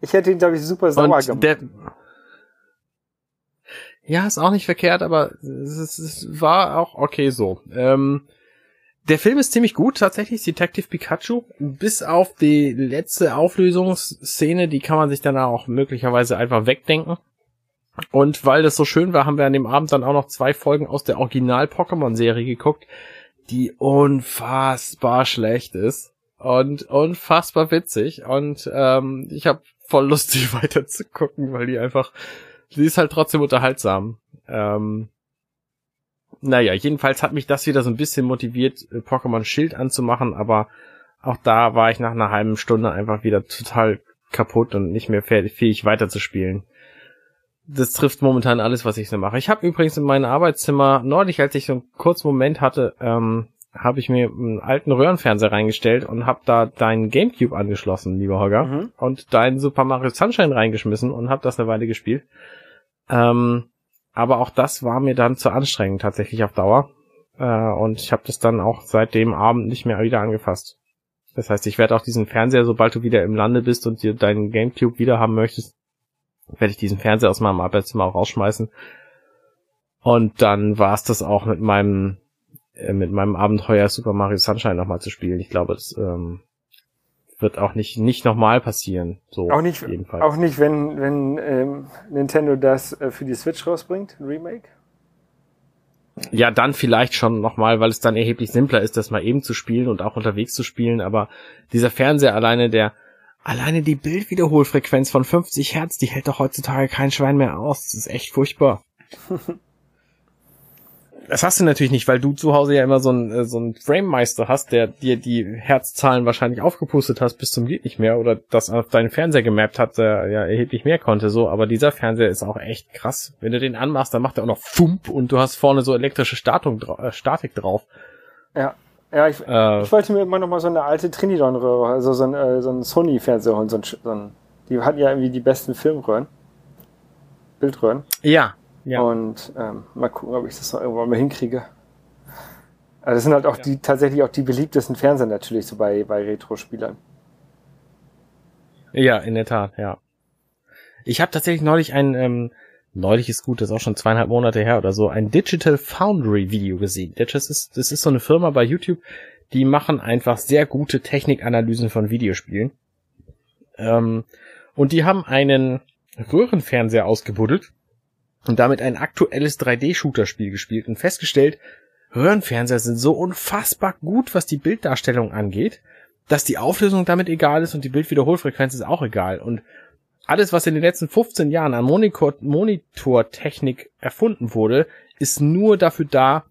Speaker 2: Ich hätte ihn, glaube ich, super sauer Und gemacht. Der,
Speaker 1: ja, ist auch nicht verkehrt, aber es, es war auch okay so. Ähm, der Film ist ziemlich gut, tatsächlich, Detective Pikachu. Bis auf die letzte Auflösungsszene, die kann man sich dann auch möglicherweise einfach wegdenken. Und weil das so schön war, haben wir an dem Abend dann auch noch zwei Folgen aus der Original-Pokémon-Serie geguckt, die unfassbar schlecht ist und unfassbar witzig. Und ähm, ich habe voll Lust, die weiter zu gucken, weil die einfach sie ist halt trotzdem unterhaltsam. Ähm, naja, jedenfalls hat mich das wieder so ein bisschen motiviert, äh, Pokémon Schild anzumachen, aber auch da war ich nach einer halben Stunde einfach wieder total kaputt und nicht mehr fähig weiterzuspielen. Das trifft momentan alles, was ich so mache. Ich habe übrigens in meinem Arbeitszimmer neulich, als ich so einen kurzen Moment hatte, ähm, habe ich mir einen alten Röhrenfernseher reingestellt und habe da deinen Gamecube angeschlossen, lieber Holger, mhm. und deinen Super Mario Sunshine reingeschmissen und habe das eine Weile gespielt. Ähm, aber auch das war mir dann zu anstrengend tatsächlich auf Dauer. Äh, und ich habe das dann auch seit dem Abend nicht mehr wieder angefasst. Das heißt, ich werde auch diesen Fernseher, sobald du wieder im Lande bist und dir deinen Gamecube wieder haben möchtest, werde ich diesen Fernseher aus meinem Arbeitszimmer auch rausschmeißen. Und dann war es das auch mit meinem äh, mit meinem Abenteuer Super Mario Sunshine nochmal zu spielen. Ich glaube, das ähm, wird auch nicht nicht nochmal passieren. So
Speaker 2: auch nicht, jedenfalls. auch nicht, wenn wenn ähm, Nintendo das äh, für die Switch rausbringt, ein Remake.
Speaker 1: Ja, dann vielleicht schon nochmal, weil es dann erheblich simpler ist, das mal eben zu spielen und auch unterwegs zu spielen. Aber dieser Fernseher alleine, der alleine die Bildwiederholfrequenz von 50 Hertz, die hält doch heutzutage kein Schwein mehr aus. Das ist echt furchtbar. Das hast du natürlich nicht, weil du zu Hause ja immer so ein, äh, so ein Frame-Meister hast, der dir die Herzzahlen wahrscheinlich aufgepustet hast bis zum geht nicht mehr oder das auf deinen Fernseher gemappt hat, der ja erheblich mehr konnte, so. Aber dieser Fernseher ist auch echt krass. Wenn du den anmachst, dann macht er auch noch Fump und du hast vorne so elektrische Statung, äh, Statik drauf.
Speaker 2: Ja. Ja, ich, äh, ich wollte mir immer noch mal so eine alte Trinidon-Röhre, also so ein, äh, so ein Sony-Fernseher holen, so ein, so ein, die hatten ja irgendwie die besten Filmröhren. Bildröhren.
Speaker 1: Ja,
Speaker 2: ja. Und ähm, mal gucken, ob ich das noch irgendwann mal hinkriege. Also das sind halt auch ja. die tatsächlich auch die beliebtesten Fernseher natürlich so bei, bei Retro-Spielern.
Speaker 1: Ja, in der Tat, ja. Ich habe tatsächlich neulich ein, ähm, neulich ist gut, das ist auch schon zweieinhalb Monate her oder so, ein Digital Foundry Video gesehen. Das ist, das ist so eine Firma bei YouTube, die machen einfach sehr gute Technikanalysen von Videospielen. Ähm, und die haben einen Röhrenfernseher ausgebuddelt und damit ein aktuelles 3D-Shooter-Spiel gespielt und festgestellt, Röhrenfernseher sind so unfassbar gut, was die Bilddarstellung angeht, dass die Auflösung damit egal ist und die Bildwiederholfrequenz ist auch egal. Und alles, was in den letzten 15 Jahren an Monitor Monitortechnik erfunden wurde, ist nur dafür da,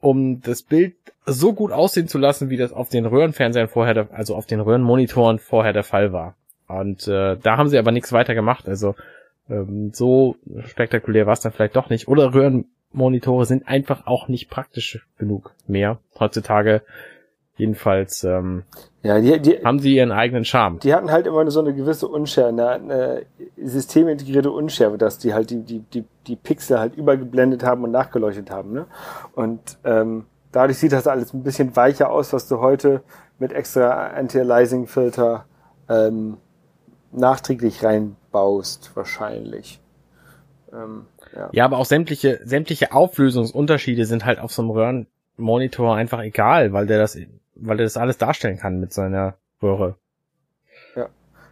Speaker 1: um das Bild so gut aussehen zu lassen, wie das auf den Röhrenfernsehern vorher, also auf den Röhrenmonitoren vorher der Fall war. Und äh, da haben sie aber nichts weiter gemacht. Also ähm, so spektakulär war es dann vielleicht doch nicht. Oder Röhrenmonitore sind einfach auch nicht praktisch genug mehr. Heutzutage jedenfalls ähm, ja, die, die, haben sie ihren eigenen Charme.
Speaker 2: Die hatten halt immer so eine gewisse Unschärfe, eine, eine systemintegrierte Unschärfe, dass die halt die, die, die, die Pixel halt übergeblendet haben und nachgeleuchtet haben. Ne? Und ähm, dadurch sieht das alles ein bisschen weicher aus, was du heute mit extra Anti-Aliasing-Filter ähm, nachträglich reinbaust, wahrscheinlich.
Speaker 1: Ähm, ja. ja, aber auch sämtliche, sämtliche Auflösungsunterschiede sind halt auf so einem Röhrenmonitor einfach egal, weil der das, weil der das alles darstellen kann mit seiner Röhre.
Speaker 2: Ja.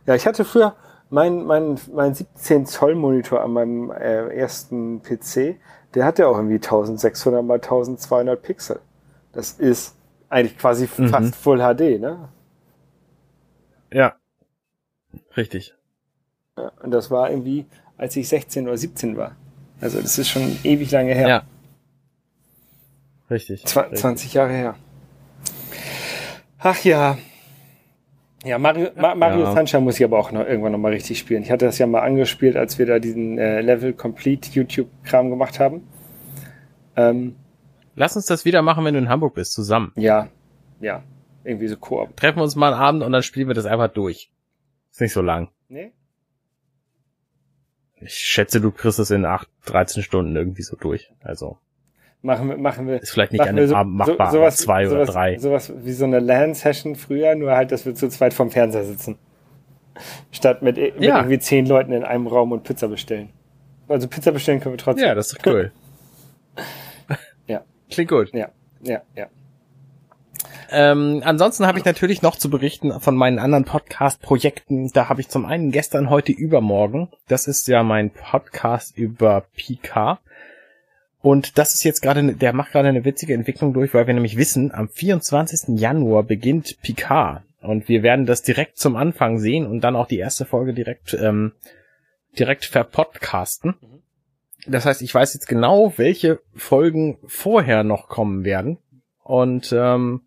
Speaker 2: Ja, ich hatte früher mein, mein, mein 17 Zoll Monitor an meinem äh, ersten PC, der hatte auch irgendwie 1600 mal 1200 Pixel. Das ist eigentlich quasi mhm. fast Full HD, ne?
Speaker 1: Ja, Richtig.
Speaker 2: Ja, und das war irgendwie, als ich 16 oder 17 war. Also das ist schon ewig lange her. Ja.
Speaker 1: Richtig.
Speaker 2: Zwa
Speaker 1: richtig.
Speaker 2: 20 Jahre her. Ach ja. Ja, Mario, Ma Mario ja. Sunshine muss ich aber auch noch irgendwann noch mal richtig spielen. Ich hatte das ja mal angespielt, als wir da diesen äh, Level Complete YouTube-Kram gemacht haben.
Speaker 1: Ähm, Lass uns das wieder machen, wenn du in Hamburg bist, zusammen.
Speaker 2: Ja, ja. Irgendwie so Koop.
Speaker 1: Treffen wir uns mal einen Abend und dann spielen wir das einfach durch. Ist nicht so lang. Nee? Ich schätze, du kriegst es in 8, 13 Stunden irgendwie so durch. Also.
Speaker 2: Machen wir, machen wir.
Speaker 1: Ist vielleicht nicht an einem so, Abend machbar,
Speaker 2: so, sowas,
Speaker 1: zwei
Speaker 2: sowas,
Speaker 1: oder drei.
Speaker 2: Sowas wie so eine LAN-Session früher, nur halt, dass wir zu zweit vom Fernseher sitzen. Statt mit, mit ja. irgendwie zehn Leuten in einem Raum und Pizza bestellen. Also Pizza bestellen können wir trotzdem.
Speaker 1: Ja, das ist cool.
Speaker 2: ja.
Speaker 1: Klingt gut.
Speaker 2: Ja, ja, ja.
Speaker 1: Ähm, ansonsten habe ich natürlich noch zu berichten von meinen anderen Podcast-Projekten. Da habe ich zum einen gestern, heute, übermorgen. Das ist ja mein Podcast über Pika. Und das ist jetzt gerade, der macht gerade eine witzige Entwicklung durch, weil wir nämlich wissen, am 24. Januar beginnt Picard. Und wir werden das direkt zum Anfang sehen und dann auch die erste Folge direkt, ähm, direkt verpodcasten. Das heißt, ich weiß jetzt genau, welche Folgen vorher noch kommen werden. Und ähm,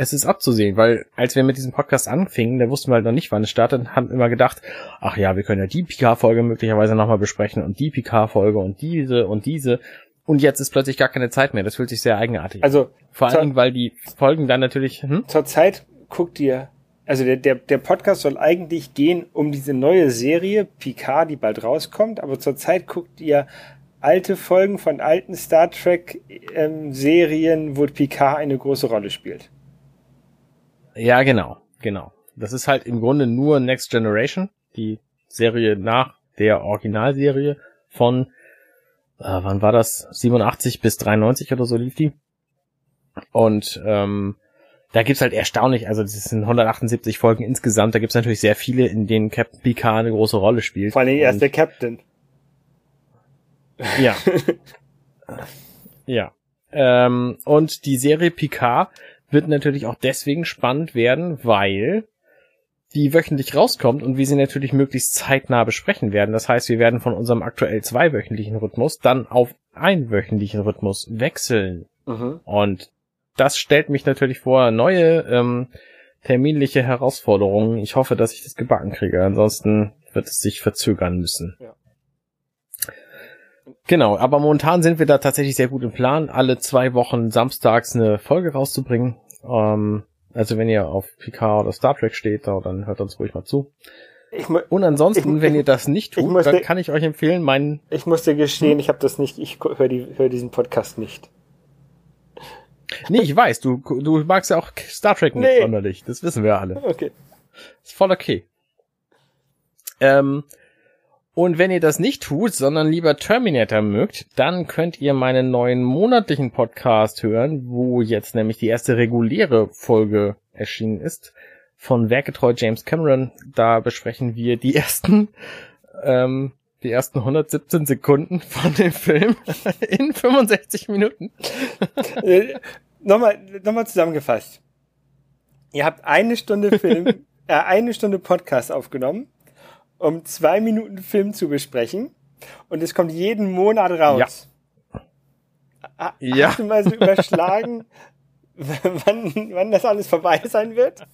Speaker 1: es ist abzusehen, weil als wir mit diesem Podcast anfingen, da wussten wir halt noch nicht, wann es startet, und haben immer gedacht, ach ja, wir können ja die PK-Folge möglicherweise nochmal besprechen und die PK-Folge und diese und diese. und jetzt ist plötzlich gar keine Zeit mehr. Das fühlt sich sehr eigenartig.
Speaker 2: Also
Speaker 1: vor allen Dingen, weil die Folgen dann natürlich.
Speaker 2: Hm? Zurzeit guckt ihr, also der, der, der Podcast soll eigentlich gehen um diese neue Serie Picard, die bald rauskommt, aber zurzeit guckt ihr alte Folgen von alten Star Trek ähm, Serien, wo Picard eine große Rolle spielt.
Speaker 1: Ja, genau, genau. Das ist halt im Grunde nur Next Generation, die Serie nach der Originalserie von, äh, wann war das? 87 bis 93 oder so lief die. Und ähm, da gibt's halt erstaunlich, also das sind 178 Folgen insgesamt, da gibt's natürlich sehr viele, in denen Captain Picard eine große Rolle spielt.
Speaker 2: Vor allem erst der Captain.
Speaker 1: Ja. ja. Ähm, und die Serie Picard wird natürlich auch deswegen spannend werden, weil die wöchentlich rauskommt und wir sie natürlich möglichst zeitnah besprechen werden. Das heißt, wir werden von unserem aktuell zweiwöchentlichen Rhythmus dann auf einwöchentlichen Rhythmus wechseln. Mhm. Und das stellt mich natürlich vor neue ähm, terminliche Herausforderungen. Ich hoffe, dass ich das gebacken kriege. Ansonsten wird es sich verzögern müssen. Ja. Genau, aber momentan sind wir da tatsächlich sehr gut im Plan, alle zwei Wochen samstags eine Folge rauszubringen. Ähm, also wenn ihr auf PK oder Star Trek steht, dann hört uns ruhig mal zu. Und ansonsten, ich, wenn ihr das nicht tut, musste, dann kann ich euch empfehlen, meinen.
Speaker 2: Ich muss dir gestehen, hm? ich habe das nicht, ich höre die, hör diesen Podcast nicht.
Speaker 1: Nee, ich weiß, du, du magst ja auch Star Trek nicht nee. sonderlich. Das wissen wir alle.
Speaker 2: Okay.
Speaker 1: Ist voll okay. Ähm, und wenn ihr das nicht tut, sondern lieber Terminator mögt, dann könnt ihr meinen neuen monatlichen Podcast hören, wo jetzt nämlich die erste reguläre Folge erschienen ist von Werketreu James Cameron. Da besprechen wir die ersten ähm, die ersten 117 Sekunden von dem Film in 65 Minuten.
Speaker 2: Äh, nochmal, nochmal zusammengefasst. Ihr habt eine Stunde Film, äh, eine Stunde Podcast aufgenommen um zwei Minuten Film zu besprechen. Und es kommt jeden Monat raus.
Speaker 1: Ja. ja.
Speaker 2: Hast du mal so überschlagen, wann, wann das alles vorbei sein wird?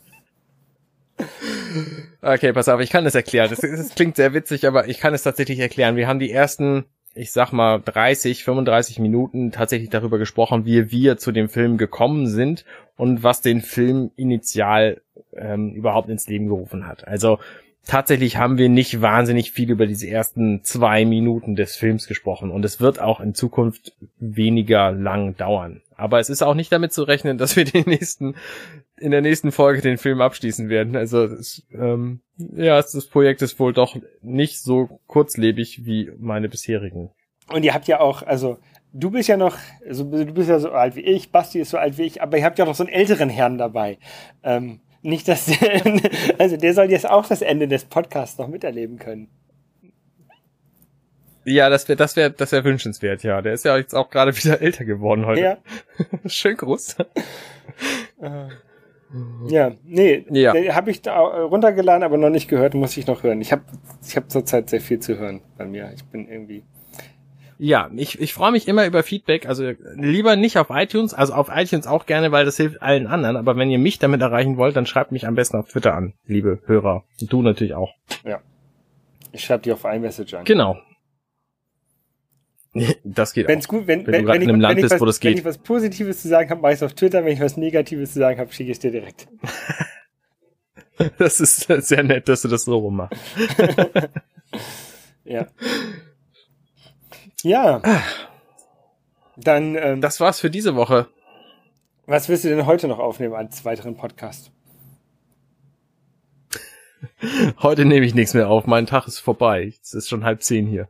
Speaker 1: Okay, pass auf, ich kann das erklären. Das, das, klingt sehr witzig, aber ich kann es tatsächlich erklären. Wir haben die ersten, ich sag mal, 30, 35 Minuten tatsächlich darüber gesprochen, wie wir zu dem Film gekommen sind und was den Film initial ähm, überhaupt ins Leben gerufen hat. Also tatsächlich haben wir nicht wahnsinnig viel über diese ersten zwei Minuten des Films gesprochen und es wird auch in Zukunft weniger lang dauern. Aber es ist auch nicht damit zu rechnen, dass wir den nächsten, in der nächsten Folge den Film abschließen werden. Also das, ähm, ja, das Projekt ist wohl doch nicht so kurzlebig wie meine bisherigen.
Speaker 2: Und ihr habt ja auch, also du bist ja noch, also du bist ja so alt wie ich, Basti ist so alt wie ich, aber ihr habt ja noch so einen älteren Herrn dabei. Ähm, nicht, dass der, also der soll jetzt auch das Ende des Podcasts noch miterleben können.
Speaker 1: Ja, das wäre, das wäre, das wäre wünschenswert, ja. Der ist ja jetzt auch gerade wieder älter geworden heute. Ja. Schön groß.
Speaker 2: Äh, ja, nee, ja. habe ich da runtergeladen, aber noch nicht gehört, muss ich noch hören. Ich habe ich hab zurzeit sehr viel zu hören bei mir. Ich bin irgendwie
Speaker 1: ja, ich, ich freue mich immer über Feedback. Also lieber nicht auf iTunes, also auf iTunes auch gerne, weil das hilft allen anderen. Aber wenn ihr mich damit erreichen wollt, dann schreibt mich am besten auf Twitter an, liebe Hörer. Und du natürlich auch.
Speaker 2: Ja. Ich schreibe dir auf iMessage an.
Speaker 1: Genau. Das geht
Speaker 2: Wenn's
Speaker 1: auch.
Speaker 2: Gut, wenn, wenn, wenn, wenn, ich,
Speaker 1: wenn, Land
Speaker 2: ich
Speaker 1: was, wo
Speaker 2: das
Speaker 1: geht.
Speaker 2: wenn ich was Positives zu sagen habe, mache ich es auf Twitter. Wenn ich was Negatives zu sagen habe, schicke ich es dir direkt.
Speaker 1: das ist sehr nett, dass du das so rummachst.
Speaker 2: ja. Ja. Dann.
Speaker 1: Ähm, das war's für diese Woche.
Speaker 2: Was willst du denn heute noch aufnehmen als weiteren Podcast?
Speaker 1: Heute nehme ich nichts mehr auf. Mein Tag ist vorbei. Es ist schon halb zehn hier.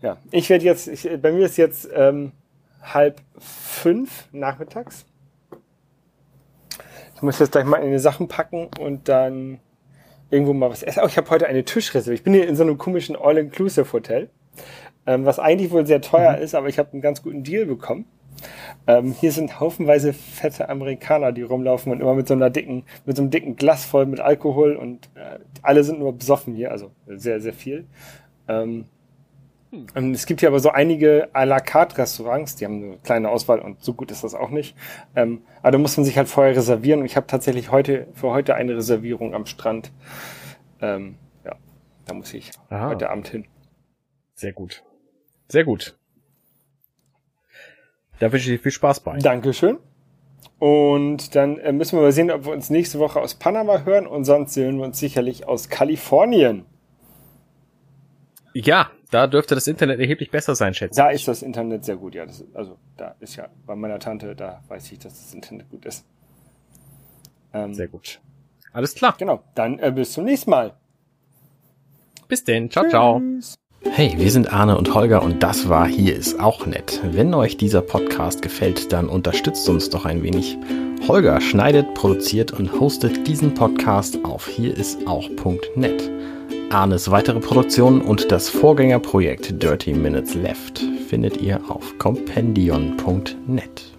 Speaker 2: Ja, ich werde jetzt, ich, bei mir ist jetzt ähm, halb fünf nachmittags. Ich muss jetzt gleich mal in die Sachen packen und dann irgendwo mal was essen. Oh, ich habe heute eine Tischreserve. Ich bin hier in so einem komischen All-Inclusive-Hotel ähm, was eigentlich wohl sehr teuer mhm. ist, aber ich habe einen ganz guten Deal bekommen. Ähm, hier sind haufenweise fette Amerikaner, die rumlaufen und immer mit so einer dicken, mit so einem dicken Glas voll mit Alkohol und äh, alle sind nur besoffen hier, also sehr, sehr viel. Ähm, hm. es gibt hier aber so einige à la carte Restaurants, die haben eine kleine Auswahl und so gut ist das auch nicht. Ähm, aber da muss man sich halt vorher reservieren und ich habe tatsächlich heute, für heute eine Reservierung am Strand. Ähm, ja, da muss ich Aha. heute Abend hin.
Speaker 1: Sehr gut. Sehr gut. Da wünsche ich dir viel Spaß bei.
Speaker 2: Dankeschön. Und dann äh, müssen wir mal sehen, ob wir uns nächste Woche aus Panama hören und sonst sehen wir uns sicherlich aus Kalifornien.
Speaker 1: Ja, da dürfte das Internet erheblich besser sein, schätze
Speaker 2: Da ist das Internet sehr gut, ja. Das, also da ist ja bei meiner Tante, da weiß ich, dass das Internet gut ist.
Speaker 1: Ähm, sehr gut. Alles klar.
Speaker 2: Genau. Dann äh, bis zum nächsten Mal.
Speaker 1: Bis denn. Ciao, Tschüss. ciao. Hey, wir sind Arne und Holger und das war Hier ist auch nett. Wenn euch dieser Podcast gefällt, dann unterstützt uns doch ein wenig. Holger schneidet, produziert und hostet diesen Podcast auf hierisauch.net. Arnes weitere Produktionen und das Vorgängerprojekt Dirty Minutes Left findet ihr auf compendion.net.